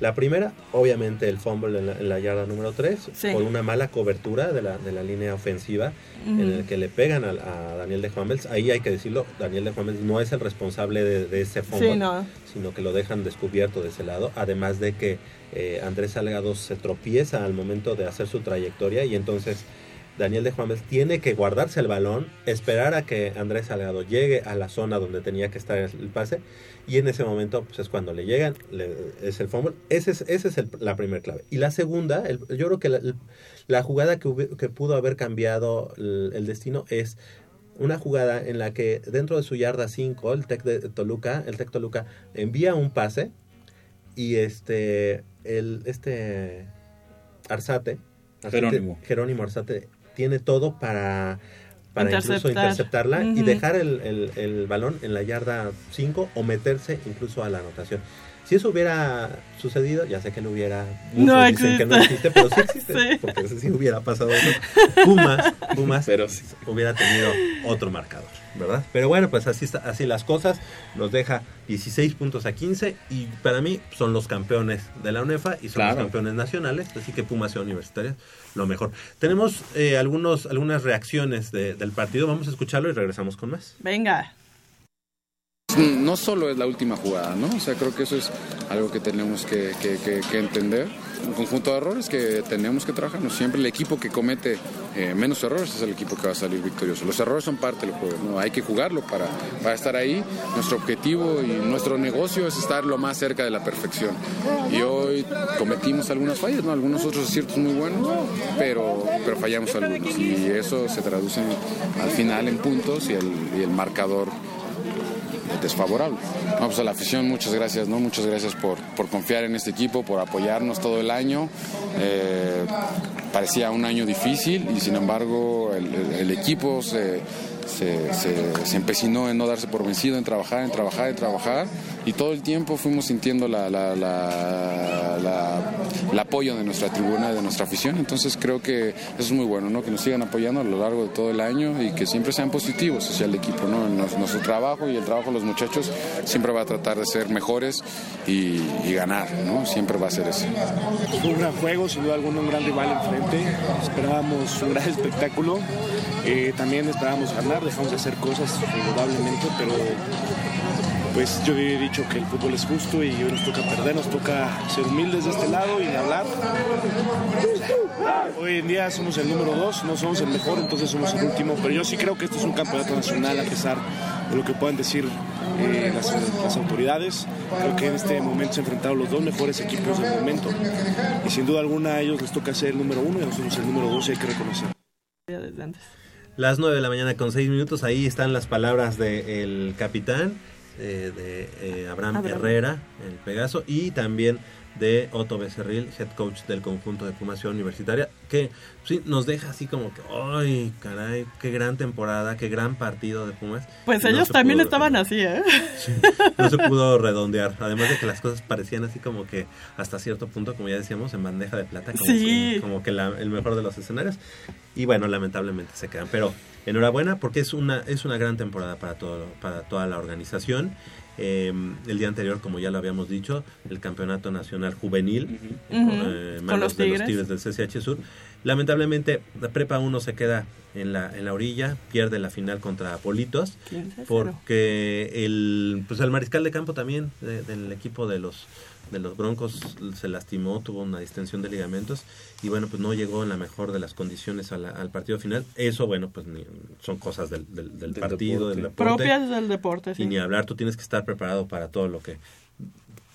La primera, obviamente, el fumble en la, en la yarda número 3, Sí. por una mala cobertura de la, de la línea ofensiva, en el que le pegan a, a Daniel de Juanvels. Ahí hay que decirlo, Daniel de Juanvels no es el responsable de, de ese fumble, Sí, no. sino que lo dejan descubierto de ese lado. Además de que eh, Andrés Salgado se tropieza al momento de hacer su trayectoria y entonces Daniel de Juanvels tiene que guardarse el balón, esperar a que Andrés Salgado llegue a la zona donde tenía que estar el pase y en ese momento pues, es cuando le llegan, le- es el fumble. Esa es, ese es el- la primera clave. Y la segunda, el- yo creo que la, la jugada que, que pudo haber cambiado el, el destino es una jugada en la que dentro de su yarda 5, el Tec de Toluca, el Tec Toluca envía un pase y este el este Arzate, Arzate- Jerónimo. Jerónimo Arzate tiene todo para para incluso Interceptar. interceptarla y Ujú. dejar el, el- el balón en la yarda 5 o meterse incluso a la anotación. Si eso hubiera sucedido, ya sé que no hubiera, muchos No dicen que no existe. existe, pero sí existe, Sí. porque si hubiera pasado eso, Pumas, Pumas hubiera tenido otro marcador, ¿verdad? Pero bueno, pues así está, así las cosas, nos deja 16 puntos a 15 y para mí son los campeones de la UNEFA y son Claro. los campeones nacionales, así que Pumas y Universitarias lo mejor. Tenemos eh, algunos algunas reacciones de- del partido, vamos a escucharlo y regresamos con más. Venga. No solo es la última jugada, ¿no? O sea, creo que eso es algo que tenemos que, que- que- que entender. Un conjunto de errores que tenemos que trabajar. No siempre el equipo que comete eh, menos errores es el equipo que va a salir victorioso. Los errores son parte del juego, ¿no? Hay que jugarlo para, para estar ahí. Nuestro objetivo y nuestro negocio es estar lo más cerca de la perfección. Y hoy cometimos algunas fallas, ¿no? Algunos otros aciertos muy buenos, pero, pero fallamos algunos. Y eso se traduce al final en puntos y el, y el marcador desfavorable. No, pues a la afición muchas gracias, ¿no? Muchas gracias por, por confiar en este equipo, por apoyarnos todo el año. Eh, parecía un año difícil y sin embargo el, equipo se, se, se- se empecinó en no darse por vencido, en trabajar, en trabajar, en trabajar y todo el tiempo fuimos sintiendo la, la- la- el apoyo de nuestra tribuna, de nuestra afición. Entonces creo que eso es muy bueno, ¿no? Que nos sigan apoyando a lo largo de todo el año y que siempre sean positivos hacia el equipo, ¿no? Nuestro trabajo y el trabajo de los muchachos siempre va a tratar de ser mejores y, y ganar, ¿no? Siempre va a ser ese. Fue un gran juego, sin duda alguna un gran rival enfrente. Esperábamos un gran espectáculo. Eh, también esperábamos ganar, dejamos de hacer cosas indudablemente, pero pues yo he dicho que el fútbol es justo y hoy nos toca perder, nos toca ser humildes de este lado y hablar. Hoy en día somos el número dos, no somos el mejor, entonces somos el último, pero yo sí creo que esto es un campeonato nacional a pesar de lo que puedan decir eh, las, autoridades. Creo que en este momento se enfrentaron los dos mejores equipos del momento y sin duda alguna a ellos les toca ser el número uno y nosotros el número dos y hay que reconocer. Las 9 de la mañana con 6 minutos, ahí están las palabras del capitán, eh, de eh, Abraham, Abraham. Herrera, el Pegaso, y también de Otto Becerril, head coach del conjunto de Pumas Ciudad Universitaria, que sí nos deja así como que, ¡ay, caray! ¡Qué gran temporada! ¡Qué gran partido de Pumas! Pues Y ellos también pudo estaban así, ¿eh? no se pudo redondear. Además de que las cosas parecían así como que hasta cierto punto, como ya decíamos, en bandeja de plata, como, Sí. como que la- el mejor de los escenarios. Y bueno, lamentablemente se quedan. Pero enhorabuena porque es una, es una gran temporada para, todo, para toda la organización. Eh, el día anterior, como ya lo habíamos dicho, el Campeonato Nacional Juvenil Con manos los de los Tigres. Del CCH Sur. Lamentablemente, la Prepa 1 se queda en la, en la orilla, pierde la final contra Politos, 15-0. porque el, pues el mariscal de campo también de- del equipo de los de los Broncos se lastimó, tuvo una distensión de ligamentos y bueno, pues no llegó en la mejor de las condiciones a la- al partido final. Eso, bueno, pues ni- son cosas del, del, del partido, deporte. del deporte. Propias del deporte, sí. Y ni hablar, tú tienes que estar preparado para todo lo que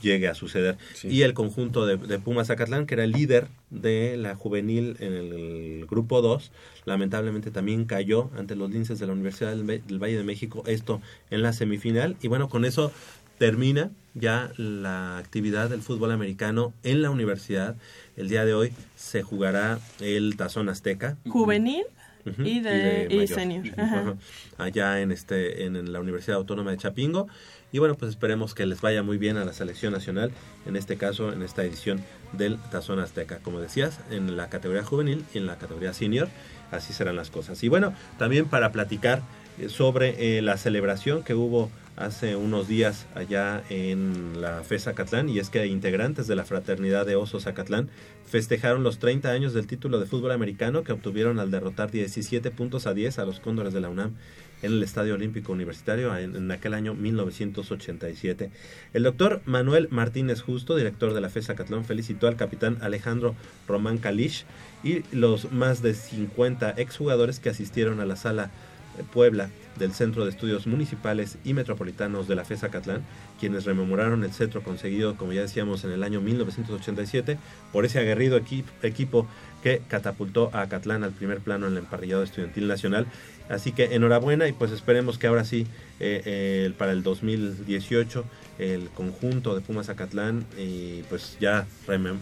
llegue a suceder. Y el conjunto de, de Pumas Zacatlán, que era el líder de la juvenil en el, grupo 2, lamentablemente también cayó ante los linces de la Universidad del, Valle de México, esto en la semifinal. Y bueno, con eso termina ya la actividad del fútbol americano en la universidad. El día de hoy se jugará el Tazón Azteca. Juvenil y de y, senior. Allá en este en, en la Universidad Autónoma de Chapingo. Y bueno pues esperemos que les vaya muy bien a la selección nacional en este caso en esta edición del Tazón Azteca. Como decías en la categoría juvenil y en la categoría senior así serán las cosas. Y bueno también para platicar sobre eh, la celebración que hubo hace unos días allá en la FE Zacatlán y es que integrantes de la fraternidad de Osos Zacatlán festejaron los 30 años del título de fútbol americano que obtuvieron al derrotar 17 puntos a 10 a los Cóndores de la UNAM en el Estadio Olímpico Universitario en, aquel año 1987. El doctor Manuel Martínez Justo, director de la FE Zacatlán, felicitó al capitán Alejandro Román Kalish y los más de 50 exjugadores que asistieron a la sala eh, Puebla del Centro de Estudios Municipales y Metropolitanos de la FES Acatlán, quienes rememoraron el centro conseguido, como ya decíamos, en el año 1987 por ese aguerrido equi- equipo que catapultó a Acatlán al primer plano en el emparrillado estudiantil nacional. Así que enhorabuena y pues esperemos que ahora sí, eh, eh, para el 2018, el conjunto de Pumas Acatlán, y pues ya remem-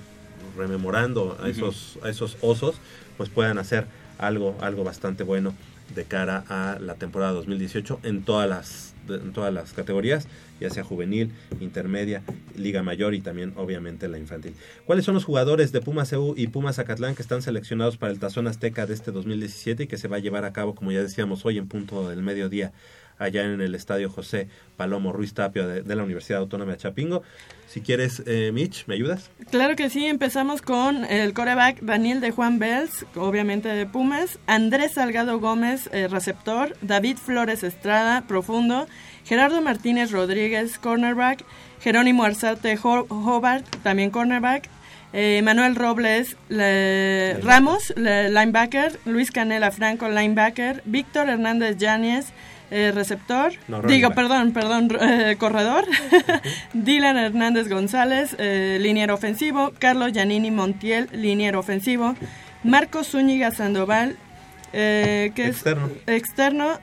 rememorando a esos, a esos osos, pues puedan hacer algo, algo bastante bueno de cara a la temporada 2018 en todas las en todas las categorías, ya sea juvenil, intermedia, liga mayor y también obviamente la infantil. ¿Cuáles son los jugadores de Pumas EU y Pumas Acatlán que están seleccionados para el Tazón Azteca de este 2017 y que se va a llevar a cabo, como ya decíamos, hoy en punto del mediodía allá en el Estadio José Palomo Ruiz Tapio de, de la Universidad Autónoma de Chapingo? Si quieres, eh, Mitch, ¿me ayudas? Claro que sí, empezamos con el coreback Daniel de Juan Bells, obviamente de Pumas, Andrés Salgado Gómez, eh, receptor, David Flores Estrada, profundo, Gerardo Martínez Rodríguez, cornerback, Jerónimo Arzate Ho- Hobart, también cornerback, eh, Manuel Robles le- Ramos, le- linebacker, Luis Canela Franco, linebacker, Víctor Hernández Yáñez, eh, receptor, No, digo, perdón, perdón, eh, corredor, Dylan Hernández González, eh, liniero ofensivo, Carlos Giannini Montiel, liniero ofensivo, Marcos Zúñiga Sandoval, eh, que Externo. es externo,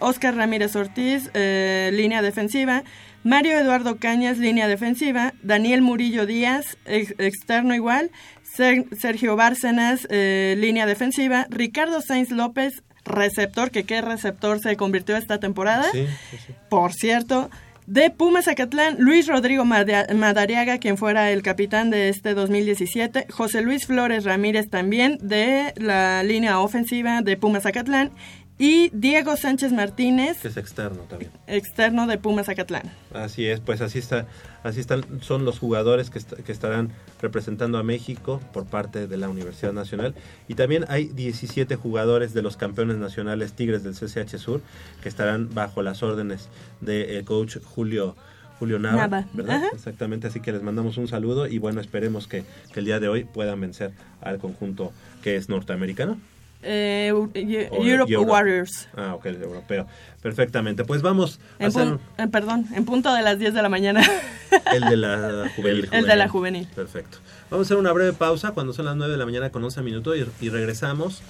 Oscar Ramírez Ortiz, línea defensiva, Mario Eduardo Cañas, línea defensiva, Daniel Murillo Díaz, ex- externo igual, Ser- Sergio Bárcenas, línea defensiva, Ricardo Sainz López, receptor, que qué receptor se convirtió esta temporada. Sí, sí, sí. Por cierto, de Pumas Zacatlán, Luis Rodrigo Mada- Madariaga, quien fuera el capitán de este 2017, José Luis Flores Ramírez también de la línea ofensiva de Pumas Zacatlán y Diego Sánchez Martínez, Que es externo también. externo de Pumas Zacatlán. Así es, pues así está, así están, son los jugadores que, est- que estarán representando a México por parte de la Universidad Nacional y también hay 17 jugadores de los campeones nacionales Tigres del CCH Sur que estarán bajo las órdenes del coach Julio Julio Nava, Nava, ¿verdad? ajá. Exactamente, así que les mandamos un saludo y bueno, esperemos que, que el día de hoy puedan vencer al conjunto que es norteamericano. Eh, Europe Euro. Warriors. Ah, ok, el europeo. Perfectamente, pues vamos a En hacer pun- eh, perdón, en punto de las 10 de la mañana. el de la juvenil. El de la juvenil. Perfecto. Vamos a hacer una breve pausa cuando son las 9 de la mañana con 11 minutos y, y regresamos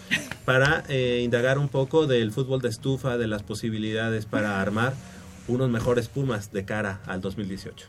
para eh, indagar un poco del fútbol de estufa, de las posibilidades para armar unos mejores Pumas de cara al 2018.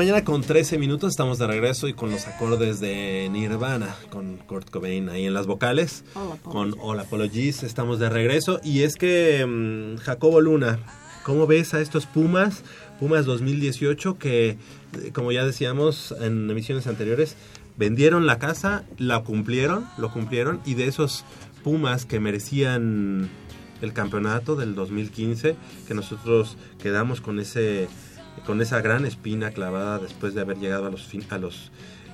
Mañana con 13 minutos, estamos de regreso y con los acordes de Nirvana, con Kurt Cobain ahí en las vocales, All con All Apologies, estamos de regreso y es que mm, Jacobo Luna, ¿cómo ves a estos Pumas? Pumas 2018 que, eh, como ya decíamos en emisiones anteriores, vendieron la casa, la cumplieron, lo cumplieron y de esos Pumas que merecían el campeonato del 2015, que nosotros quedamos con ese con esa gran espina clavada después de haber llegado a los fin- a los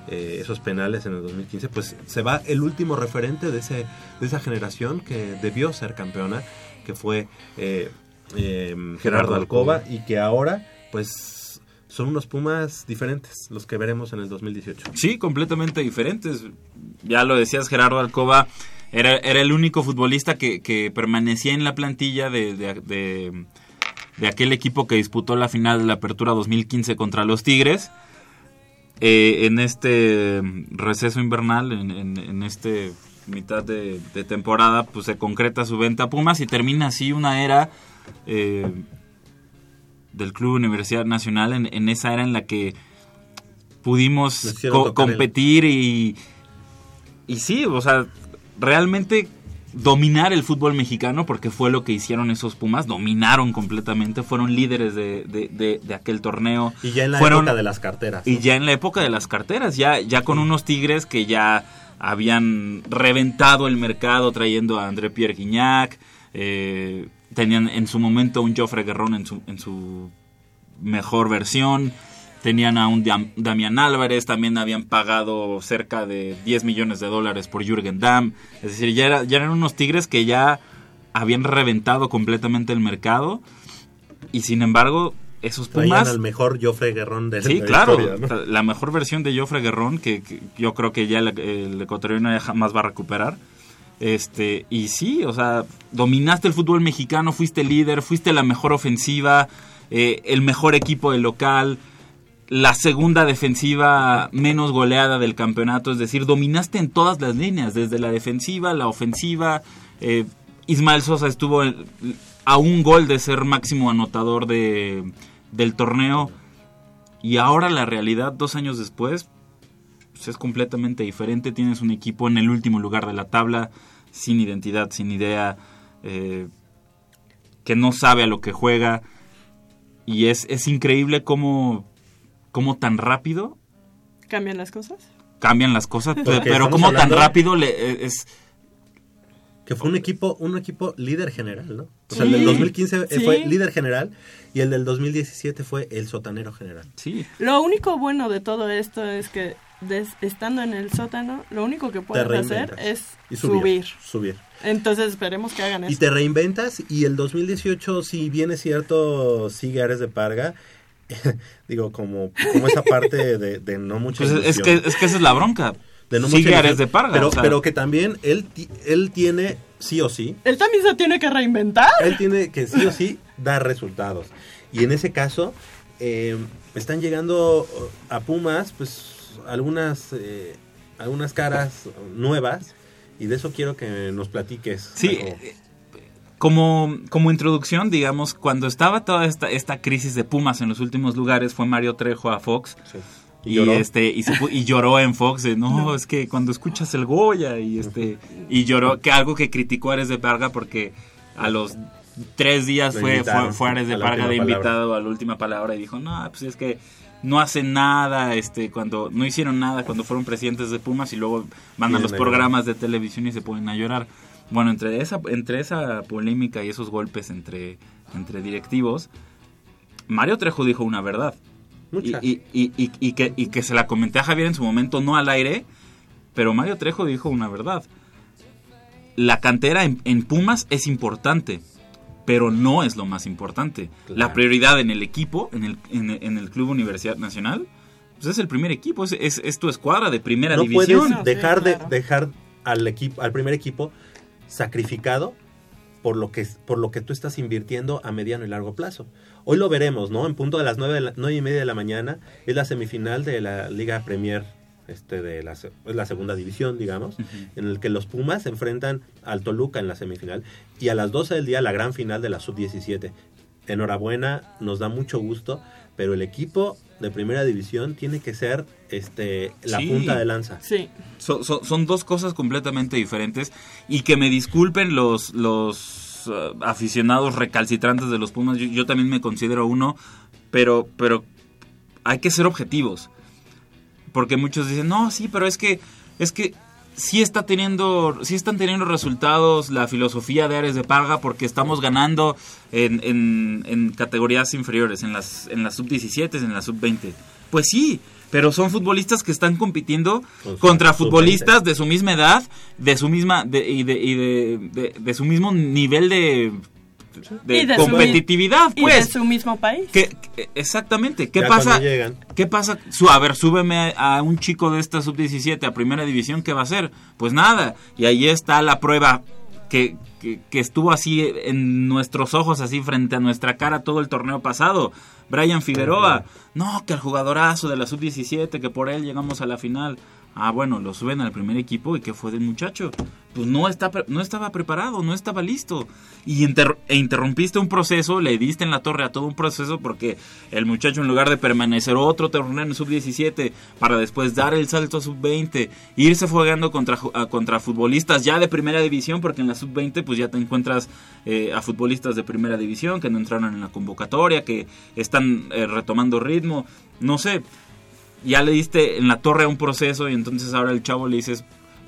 eh, esos penales en el 2015, pues se va el último referente de ese de esa generación que debió ser campeona, que fue eh, eh, Gerardo Alcoba y que ahora pues son unos Pumas diferentes los que veremos en el 2018. Sí, completamente diferentes. Ya lo decías, Gerardo Alcoba era, era el único futbolista que, que permanecía en la plantilla de, de, de- de aquel equipo que disputó la final de la Apertura 2015 contra los Tigres. Eh, en este receso invernal, en, en, en este mitad de, de temporada, pues se concreta su venta a Pumas y termina así una era eh, del Club Universidad Nacional, en, en esa era en la que pudimos co- el- competir y, y sí, o sea, realmente dominar el fútbol mexicano, porque fue lo que hicieron esos Pumas, dominaron completamente, fueron líderes de, de- de- de aquel torneo. Y ya en la Fueron- época de las carteras. y ya en la época de las carteras, ya, ya con unos Tigres que ya habían reventado el mercado trayendo a André Pierre Guignac, eh, tenían en su momento un Joffre Guerrón en su, en su mejor versión, tenían a un Dam- Damián Álvarez, también habían pagado cerca de 10 millones de dólares por Jürgen Damm, es decir, ya, era- ya eran unos Tigres que ya habían reventado completamente el mercado y sin embargo esos Traían Pumas al mejor Joffre Guerrón de Sí, la claro. historia, ¿no? La mejor versión de Joffre Guerrón, que, que yo creo que ya el, el ecuatoriano ya jamás va a recuperar. Este, y sí, o sea, dominaste el fútbol mexicano, fuiste líder, fuiste la mejor ofensiva, eh, el mejor equipo del local, la segunda defensiva menos goleada del campeonato, es decir, dominaste en todas las líneas, desde la defensiva, la ofensiva. eh, Ismael Sosa estuvo a un gol de ser máximo anotador de, del torneo. Y ahora la realidad, dos años después, pues, es completamente diferente. Tienes un equipo en el último lugar de la tabla, sin identidad, sin idea, eh, que no sabe a lo que juega. Y es, es increíble cómo, cómo tan rápido ¿Cambian las cosas? cambian las cosas, Porque pero cómo tan rápido le, eh, es... Que fue un equipo, un equipo líder general, ¿no? O sea, Sí, el del 2015 sí. fue líder general y el del 2017 fue el sotanero general. Sí. Lo único bueno de todo esto es que des- estando en el sótano, lo único que puedes hacer es Y subir. Subir. Entonces esperemos que hagan Y eso. te reinventas y el 2018, si bien es cierto, sigue Ares de Parga, digo, como, como esa parte de, de no mucha Pues es, que, es que esa es la bronca. De no Sigue mucha Ares de Parga. Pero, o sea, pero que también él, ti- él tiene, sí o sí, Él también se tiene que reinventar. él tiene que sí o sí dar resultados. Y en ese caso, eh, están llegando a Pumas, pues algunas, eh, algunas caras nuevas. Y de eso quiero que nos platiques. Sí. Como, como introducción, digamos, cuando estaba toda esta, esta crisis de Pumas en los últimos lugares, fue Mario Trejo a Fox. Y Y, lloró. este y, se pu- y lloró en Fox de, no, es que cuando escuchas el Goya y este y lloró que algo que criticó a Ares de Parga porque a los tres días Lo fue, fue, fue Ares de a la Parga de palabra. invitado a la última palabra y dijo, no, pues es que no hacen nada, este, cuando no hicieron nada cuando fueron presidentes de Pumas y luego van a los programas de televisión y se ponen a llorar. Bueno, entre esa, entre esa polémica y esos golpes entre, entre directivos, Mario Trejo dijo una verdad. Y, Mucha. y- y- y- y que, y que se la comenté a Javier en su momento, no al aire, pero Mario Trejo dijo una verdad. La cantera en, en Pumas es importante, pero no es lo más importante. La prioridad en el equipo, en el, en, el- en el Club Universidad Nacional, pues es el primer equipo, es, es- es tu escuadra de primera no división. puedes dejar de dejar al equipo al primer equipo sacrificado por lo que por lo que tú estás invirtiendo a mediano y largo plazo. Hoy lo veremos no en punto de las nueve, de la- nueve y media de la mañana es la semifinal de la Liga Premier este de la se- es la segunda división digamos en el que los Pumas se enfrentan al Toluca en la semifinal y a las 12 del día la gran final de la sub 17 enhorabuena nos da mucho gusto pero el equipo de primera división tiene que ser este la Sí. punta de lanza Sí. So- so- son dos cosas completamente diferentes y que me disculpen los, los uh, aficionados recalcitrantes de los Pumas, yo, yo también me considero uno, pero, pero hay que ser objetivos. Porque muchos dicen, no, sí, pero es que, es que sí está teniendo, sí están teniendo resultados la filosofía de Ares de Parga porque estamos ganando en, en- en categorías inferiores, en las, en las sub-17, en las sub-20. Pues sí, pero son futbolistas que están compitiendo Con contra sub-20. futbolistas de su misma edad, de su misma, de, y, de, y de, de- de su mismo nivel de, de Y de su- competitividad, Y pues. de su mismo país. ¿Qué- qué- exactamente. ¿Qué Ya pasa? ¿Qué pasa? Su, a ver, súbeme a, a un chico de esta sub-17 a primera división, ¿qué va a hacer? Pues nada. Y ahí está la prueba que, que, que estuvo así en nuestros ojos, así frente a nuestra cara todo el torneo pasado. Brian Figueroa. No, que el jugadorazo de la sub-17, que por él llegamos a la final. Ah, bueno, lo suben al primer equipo y ¿qué fue del muchacho? Pues no, está, no estaba preparado, no estaba listo. Y e interrumpiste un proceso, le diste en la torre a todo un proceso porque el muchacho en lugar de permanecer otro torneo en sub-17 para después dar el salto a sub-20, irse jugando contra, contra futbolistas ya de primera división, porque en la sub-20 pues ya te encuentras eh, a futbolistas de primera división que no entraron en la convocatoria, que están eh, retomando ritmo, no sé, ya le diste en la torre a un proceso y entonces ahora el chavo le dices,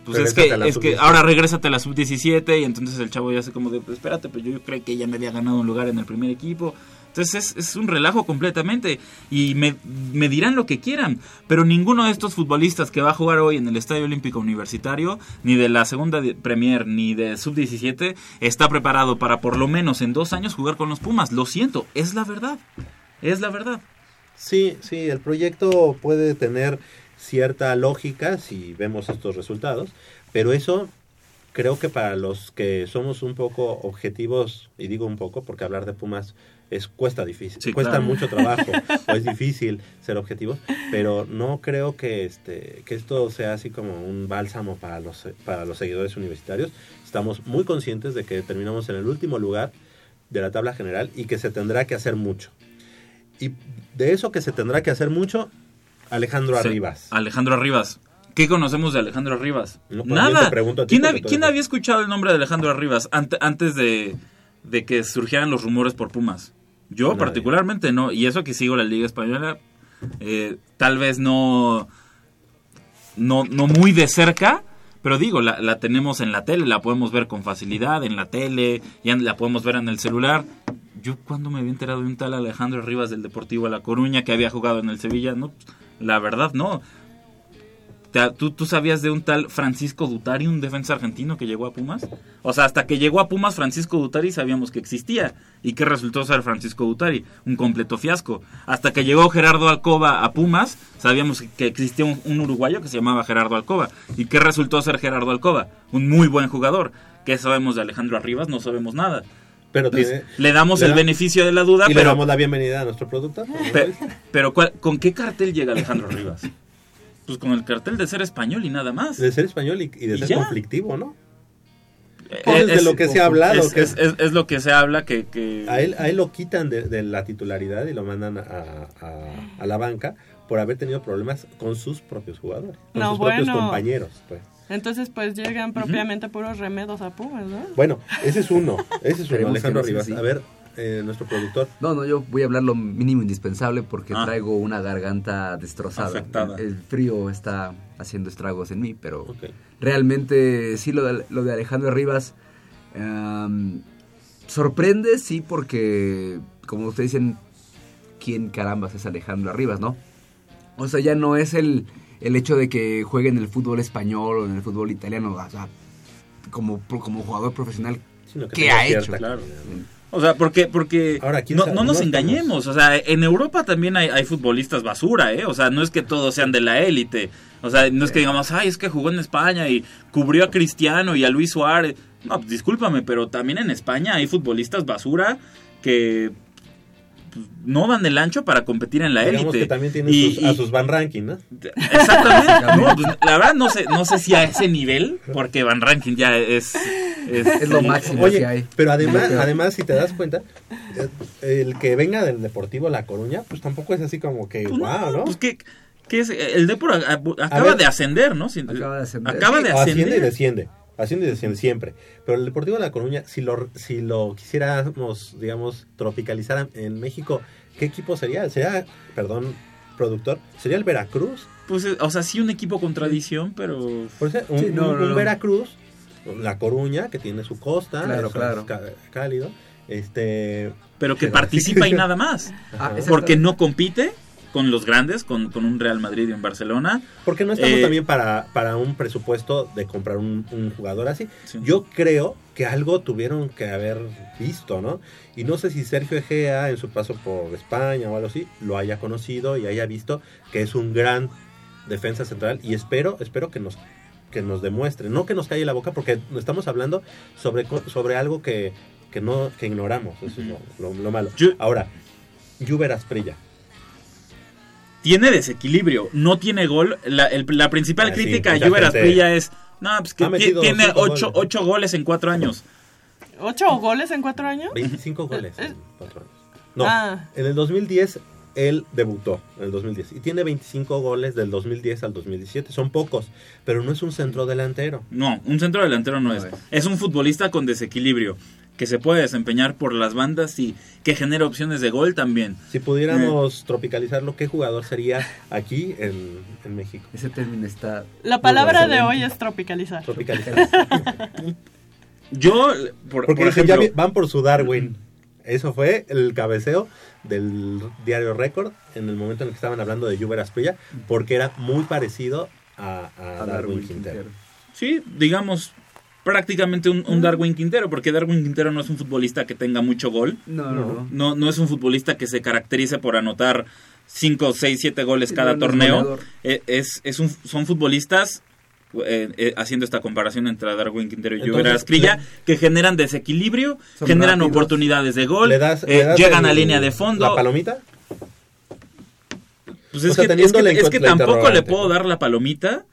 pues es Regrésate que, a la es que sub-17. ahora regrésate a la sub-17 y entonces el chavo ya hace como de, "Pues espérate, pero yo creí que ya me había ganado un lugar en el primer equipo. Entonces es, es un relajo completamente y me, me dirán lo que quieran, pero ninguno de estos futbolistas que va a jugar hoy en el Estadio Olímpico Universitario, ni de la segunda Premier, ni de sub-17, está preparado para por lo menos en dos años jugar con los Pumas. Lo siento, es la verdad. Es la verdad. Sí, sí, el proyecto puede tener cierta lógica si vemos estos resultados, pero eso creo que para los que somos un poco objetivos, y digo un poco porque hablar de Pumas es cuesta difícil, Sí, cuesta claro. mucho trabajo, o es difícil ser objetivos, pero no creo que este que esto sea así como un bálsamo para los para los seguidores universitarios. Estamos muy conscientes de que terminamos en el último lugar de la tabla general y que se tendrá que hacer mucho. Y de eso que se tendrá que hacer mucho, Alejandro Sí, Arribas. Alejandro Arribas. ¿Qué conocemos de Alejandro Arribas? No, pues, Nada. ti ¿Quién, hab- quién había escuchado el nombre de Alejandro Arribas ante- antes de, de que surgieran los rumores por Pumas? Yo Nadie. particularmente no. Y eso que sigo la Liga Española, eh, tal vez no, no, no muy de cerca, pero digo, la, la tenemos en la tele, la podemos ver con facilidad en la tele, ya la podemos ver en el celular. Yo cuando me había enterado de un tal Alejandro Rivas del Deportivo de La Coruña que había jugado en el Sevilla, no, la verdad no. ¿Tú, ¿Tú sabías de un tal Francisco Dutari, un defensa argentino que llegó a Pumas? O sea, hasta que llegó a Pumas Francisco Dutari sabíamos que existía. ¿Y qué resultó ser Francisco Dutari? Un completo fiasco. Hasta que llegó Gerardo Alcoba a Pumas, sabíamos que existía un, un uruguayo que se llamaba Gerardo Alcoba. ¿Y qué resultó ser Gerardo Alcoba? Un muy buen jugador. ¿Qué sabemos de Alejandro Arribas? No sabemos nada. Pero tiene- le damos le el da- beneficio de la duda, y le damos la bienvenida a nuestro productor. pe- pero, ¿cuál- ¿con qué cartel llega Alejandro Rivas? Pues con el cartel de ser español y nada más. De ser español y, y de ¿Y ser ya? conflictivo, ¿no? Pues de lo que se ha hablado, Es, que es- es- es lo que se habla que... que- A él, a él lo quitan de, de la titularidad y lo mandan a, a- a la banca por haber tenido problemas con sus propios jugadores, con No, sus propios compañeros. Pues. Entonces, pues llegan propiamente puros remedos a Pumas, ¿no? Bueno, ese es uno, ese es uno, Alejandro Rivas. A ver, eh, nuestro productor. No, no, yo voy a hablar lo mínimo indispensable porque Ah. traigo una garganta destrozada. Afectada. El, frío está haciendo estragos en mí, pero realmente sí lo de, lo de Alejandro Rivas em, sorprende, sí, porque como ustedes dicen, ¿quién carambas es Alejandro Rivas, no? O sea, ya no es el, el hecho de que juegue en el fútbol español o en el fútbol italiano, o sea, como, como jugador profesional, Sino que ¿qué ha cierta hecho? Claro. O sea, porque, porque ¿quién no, no nos engañemos. O sea, en Europa también hay, hay futbolistas basura, ¿eh? O sea, no es que todos sean de la élite. O sea, no es que digamos, ay, es que jugó en España y cubrió a Cristiano y a Luis Suárez. No, pues, discúlpame, pero también en España hay futbolistas basura que pues, no dan el ancho para competir en la élite. que también tienen Y- sus- a sus Van Ranking, ¿no? Exactamente. No, pues, la verdad no sé, no sé si a ese nivel, porque Van Ranking ya es... Es, Oye, Pero además, además, si te das cuenta, eh, el que venga del Deportivo La Coruña, pues tampoco es así como que, wow, ¿no? Pues que, que es, el Depor acaba ver. de ascender, ¿no? Acaba de ascender. Acaba de Sí, Asciende y ascender. desciende. Desciende siempre. Pero el Deportivo de La Coruña, si lo, si lo quisiéramos, digamos, tropicalizar en México, ¿qué equipo sería? Sería, perdón, productor, ¿sería el Veracruz? Pues, eh, o sea, sí un equipo con tradición, pero... Por eso, un, Sí, no, un- no, un no. Veracruz, La Coruña, que tiene su costa, Claro, claro. cálido, este... Pero que participa y nada más. Ajá. Porque no compite con los grandes, con, con un Real Madrid y un Barcelona. Porque no estamos Eh, también para, para un presupuesto de comprar un, un jugador así. Yo creo que algo tuvieron que haber visto, ¿no? Y no sé si Sergio Egea en su paso por España o algo así lo haya conocido y haya visto que es un gran defensa central y espero, espero que nos que nos demuestre, no que nos calle la boca porque estamos hablando sobre, sobre algo que, que no que ignoramos, eso es lo, lo- lo malo. Ahora, Juber Asprilla. Tiene desequilibrio, no tiene gol. La, el- la principal Ah, sí, crítica mucha a gente Asprilla es, no, pues que tiene cinco ocho, goles. ocho goles en cuatro años. ¿Ocho goles en cuatro años? 25 goles en cuatro años. No, Ah. en el 2010 él debutó, en el 2010, y tiene 25 goles del 2010 al 2017. Son pocos, pero no es un centro delantero. No, un centro delantero no es. Es un futbolista con desequilibrio, que se puede desempeñar por las bandas y que genera opciones de gol también. Si pudiéramos tropicalizarlo, ¿qué jugador sería aquí en, en México? Ese término está... La palabra de hoy es tropicalizar. Tropicalizar. Yo, por, Porque por ya ejemplo, van por su Darwin. Eso fue el cabeceo del diario Record en el momento en el que estaban hablando de Juber Asprilla, porque era muy parecido a, a Darwin, Quintero. sí, digamos prácticamente un, un Darwin Quintero, porque Darwin Quintero no es un futbolista que tenga mucho gol. No, no, no. Es un futbolista que se caracterice por anotar 5, 6, 7 goles Sí, cada no, no es torneo. Eh, es, es un, son futbolistas, eh, eh, haciendo esta comparación entre Darwin Quintero y Asprilla, le- que generan desequilibrio, generan rápidos. oportunidades de gol, ¿Le das- eh, le das llegan a línea de fondo. ¿La palomita? Pues O es, sea, que, es, que, es tampoco le puedo dar la palomita,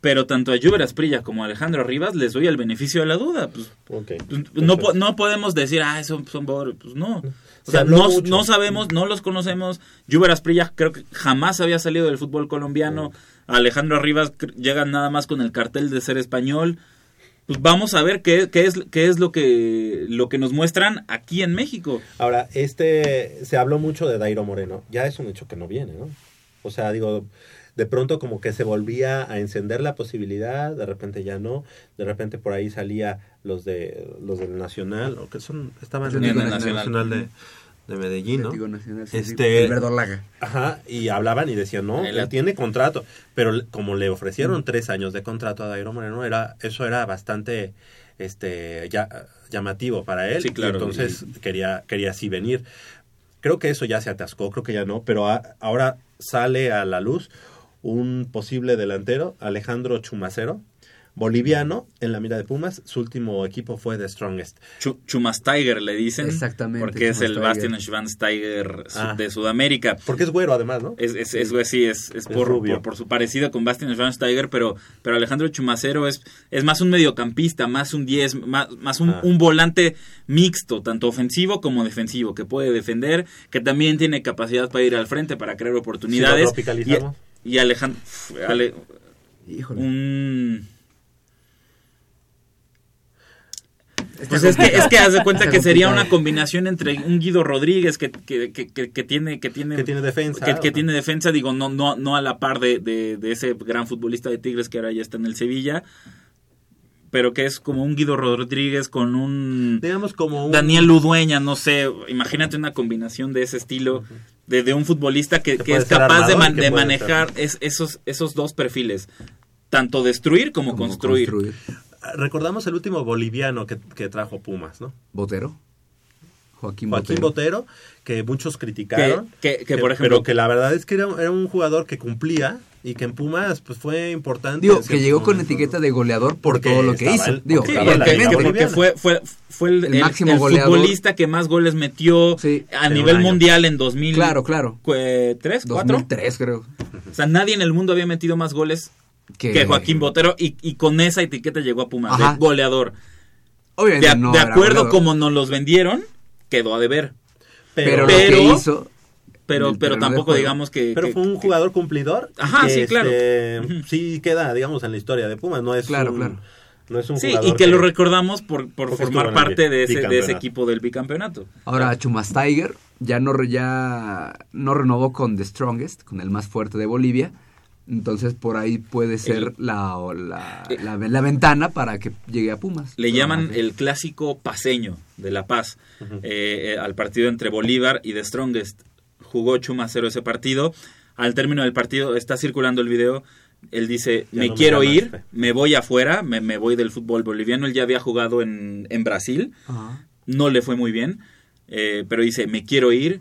pero tanto a Lluver Asprilla como a Alejandro Rivas les doy el beneficio de la duda. Pues, pues, no, no podemos decir, ah, son, son pobres. Pues no. O Se sea, no, no sabemos, no los conocemos. Lluver Asprilla creo que jamás había salido del fútbol colombiano. Alejandro Rivas llega nada más con el cartel de ser español. Pues vamos a ver qué, qué es, qué es lo, que, lo que nos muestran aquí en México. Ahora, este, se habló mucho de Dairo Moreno. Ya es un hecho que no viene, ¿no? O sea, digo, de pronto como que se volvía a encender la posibilidad, de repente ya no, de repente por ahí salía los de los del Nacional, o que son, estaban en el, Nacional, Nacional. de, de Medellín, ¿no? Nacional, sí, sí, este, el Verdolaga. Ajá, y hablaban y decían, no, él tiene contrato, pero como le ofrecieron tres años de contrato a Dairo Moreno, era, eso era bastante este ya, llamativo para él, Sí, y claro, entonces quería, quería así venir. Creo que eso ya se atascó, creo que ya no, pero a- ahora sale a la luz un posible delantero, Alejandro Chumacero, boliviano en la mira de Pumas. Su último equipo fue The Strongest. Chu- Chumas Tiger le dicen. Exactamente, Porque es el Chumas Bastian Tiger. Schwansteiger su- Ah. de Sudamérica. Porque es güero además, ¿no? Es, es, sí, es, es por, rubio. por, por su parecido con Bastian Schweinsteiger, pero, pero Alejandro Chumacero es, es más un mediocampista, más un 10, más, más un, Ah. un volante mixto, tanto ofensivo como defensivo, que puede defender, que también tiene capacidad para ir al frente, para crear oportunidades. Si lo tropicalizamos. Y, Alejandro... Ale- un... Pues es que, es que haz de cuenta que sería una combinación entre un Guido Rodríguez que, que, que, que- tiene que tiene Que tiene defensa. que, tiene defensa digo no no no a la par de, de, de ese gran futbolista de Tigres que ahora ya está en el Sevilla pero que es como un Guido Rodríguez con un Digamos como un... Daniel Ludueña no sé imagínate una combinación de ese estilo de, de un futbolista que, Que es capaz de, man- de manejar es- esos esos dos perfiles tanto destruir como, construir. Recordamos el último boliviano que, que trajo Pumas, ¿no? Botero. Joaquín, Joaquín Botero. Botero, que muchos criticaron. Que- que- que, por ejemplo- Pero que la verdad es que era, era un jugador que cumplía y que en Pumas pues fue importante. Digo, que llegó con etiqueta de goleador por Porque todo lo que hizo. él- Digo, porque, fue, fue, fue el, El el- máximo el goleador. futbolista que más goles metió a nivel mundial en 2000. Claro, claro. ¿Tres? ¿Cuatro? 2003, creo. O sea, nadie en el mundo había metido más goles Que- que, Joaquín Botero y, y con esa etiqueta llegó a Pumas, Ajá. de goleador. Obviamente De, no de era acuerdo goleador. como nos los vendieron, quedó a deber. Pero, pero- lo que hizo... Pero, pero tampoco digamos que... Pero que- fue un jugador cumplidor. Ajá, que, sí, claro. este, Sí queda, digamos, en la historia de Pumas. No es Claro, un, claro. No es un Sí, jugador y que, lo recordamos por, por formar parte de ese, de ese equipo del bicampeonato. Ahora Chumas Tiger ya no, re- ya no renovó con The Strongest, con el más fuerte de Bolivia. Entonces por ahí puede ser la, o la, la, la ventana para que llegue a Pumas. Le llaman el clásico paseño de La Paz eh, eh, al partido entre Bolívar y The Strongest. Jugó Chumacero ese partido. Al término del partido está circulando el video. Él dice, me no me quiero llamaste". ir, me voy afuera, me, me voy del fútbol boliviano. Él ya había jugado en, en Brasil, no le fue muy bien, eh, pero dice, me quiero ir.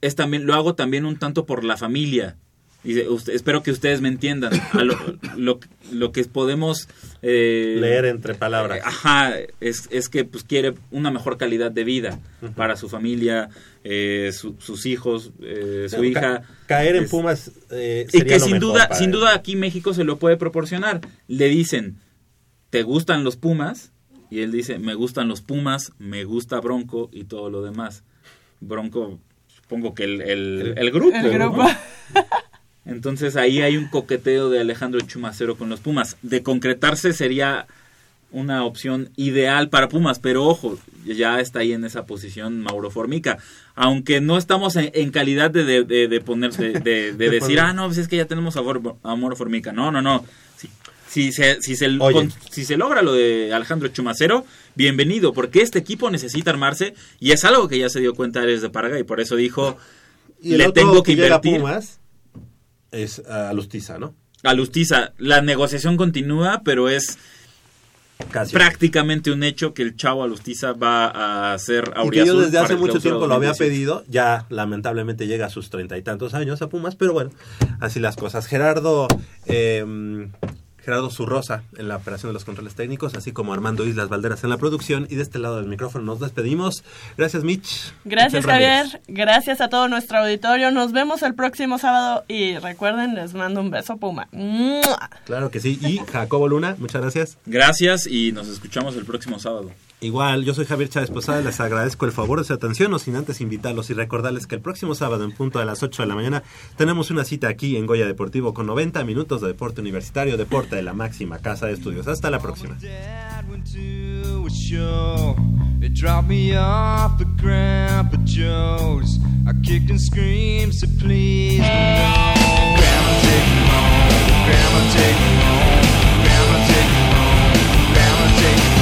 Es también, lo hago también un tanto por la familia. Dice, "Usted- espero que ustedes me entiendan. A lo, lo, lo que podemos... eh, Leer entre palabras. eh, Ajá, es, es que pues quiere una mejor calidad de vida para su familia, eh, su- sus hijos, eh, su hija. caer en Es- Pumas eh, y que lo sin mejor duda, para sin él. duda aquí México se lo puede proporcionar. Le dicen, ¿te gustan los Pumas? Y él dice, me gustan los Pumas, me gusta Bronco y todo lo demás. Bronco, supongo que el, el, el grupo. El ¿no? Entonces ahí hay un coqueteo de Alejandro Chumacero con los Pumas. De concretarse sería una opción ideal para Pumas, pero ojo, ya está ahí en esa posición Mauro Formica. Aunque no estamos en, en calidad de, de, de- de decir, ah, no, pues es que ya tenemos a Mauro Formica. No, no, no. Si, si se, si, se, con- si se logra lo de Alejandro Chumacero, bienvenido, porque este equipo necesita armarse y es algo que ya se dio cuenta Ares de Parga y por eso dijo, Y le tengo que a invertir. Pumas es a Lustiza, ¿no? a Lustiza. La negociación continúa, pero es Casi. prácticamente un hecho que el chavo Alustiza va a ser Y que yo desde hace mucho tiempo lo había 2017. pedido, ya lamentablemente llega a sus treinta y tantos años a Pumas, pero bueno, así las cosas. Gerardo, eh, Gerardo Zurrosa en la operación de los controles técnicos, así como Armando Islas Valderas en la producción, y de este lado del micrófono nos despedimos. Gracias Mitch. Gracias Ramírez. Javier, gracias a todo nuestro auditorio. Nos vemos el próximo sábado y recuerden, les mando un beso Puma. ¡Mua! Claro que sí, y Jacobo Luna, muchas gracias. Gracias y nos escuchamos el próximo sábado. Igual, yo soy Javier Chávez Posada, les agradezco el favor de su atención, no sin antes invitarlos y recordarles que el próximo sábado en punto a las 8 de la mañana tenemos una cita aquí en Goya Deportivo con 90 minutos de deporte universitario, deporte de la máxima casa de estudios. Hasta la próxima. Grandma take me home. Grandma take me home. Grandma take me home.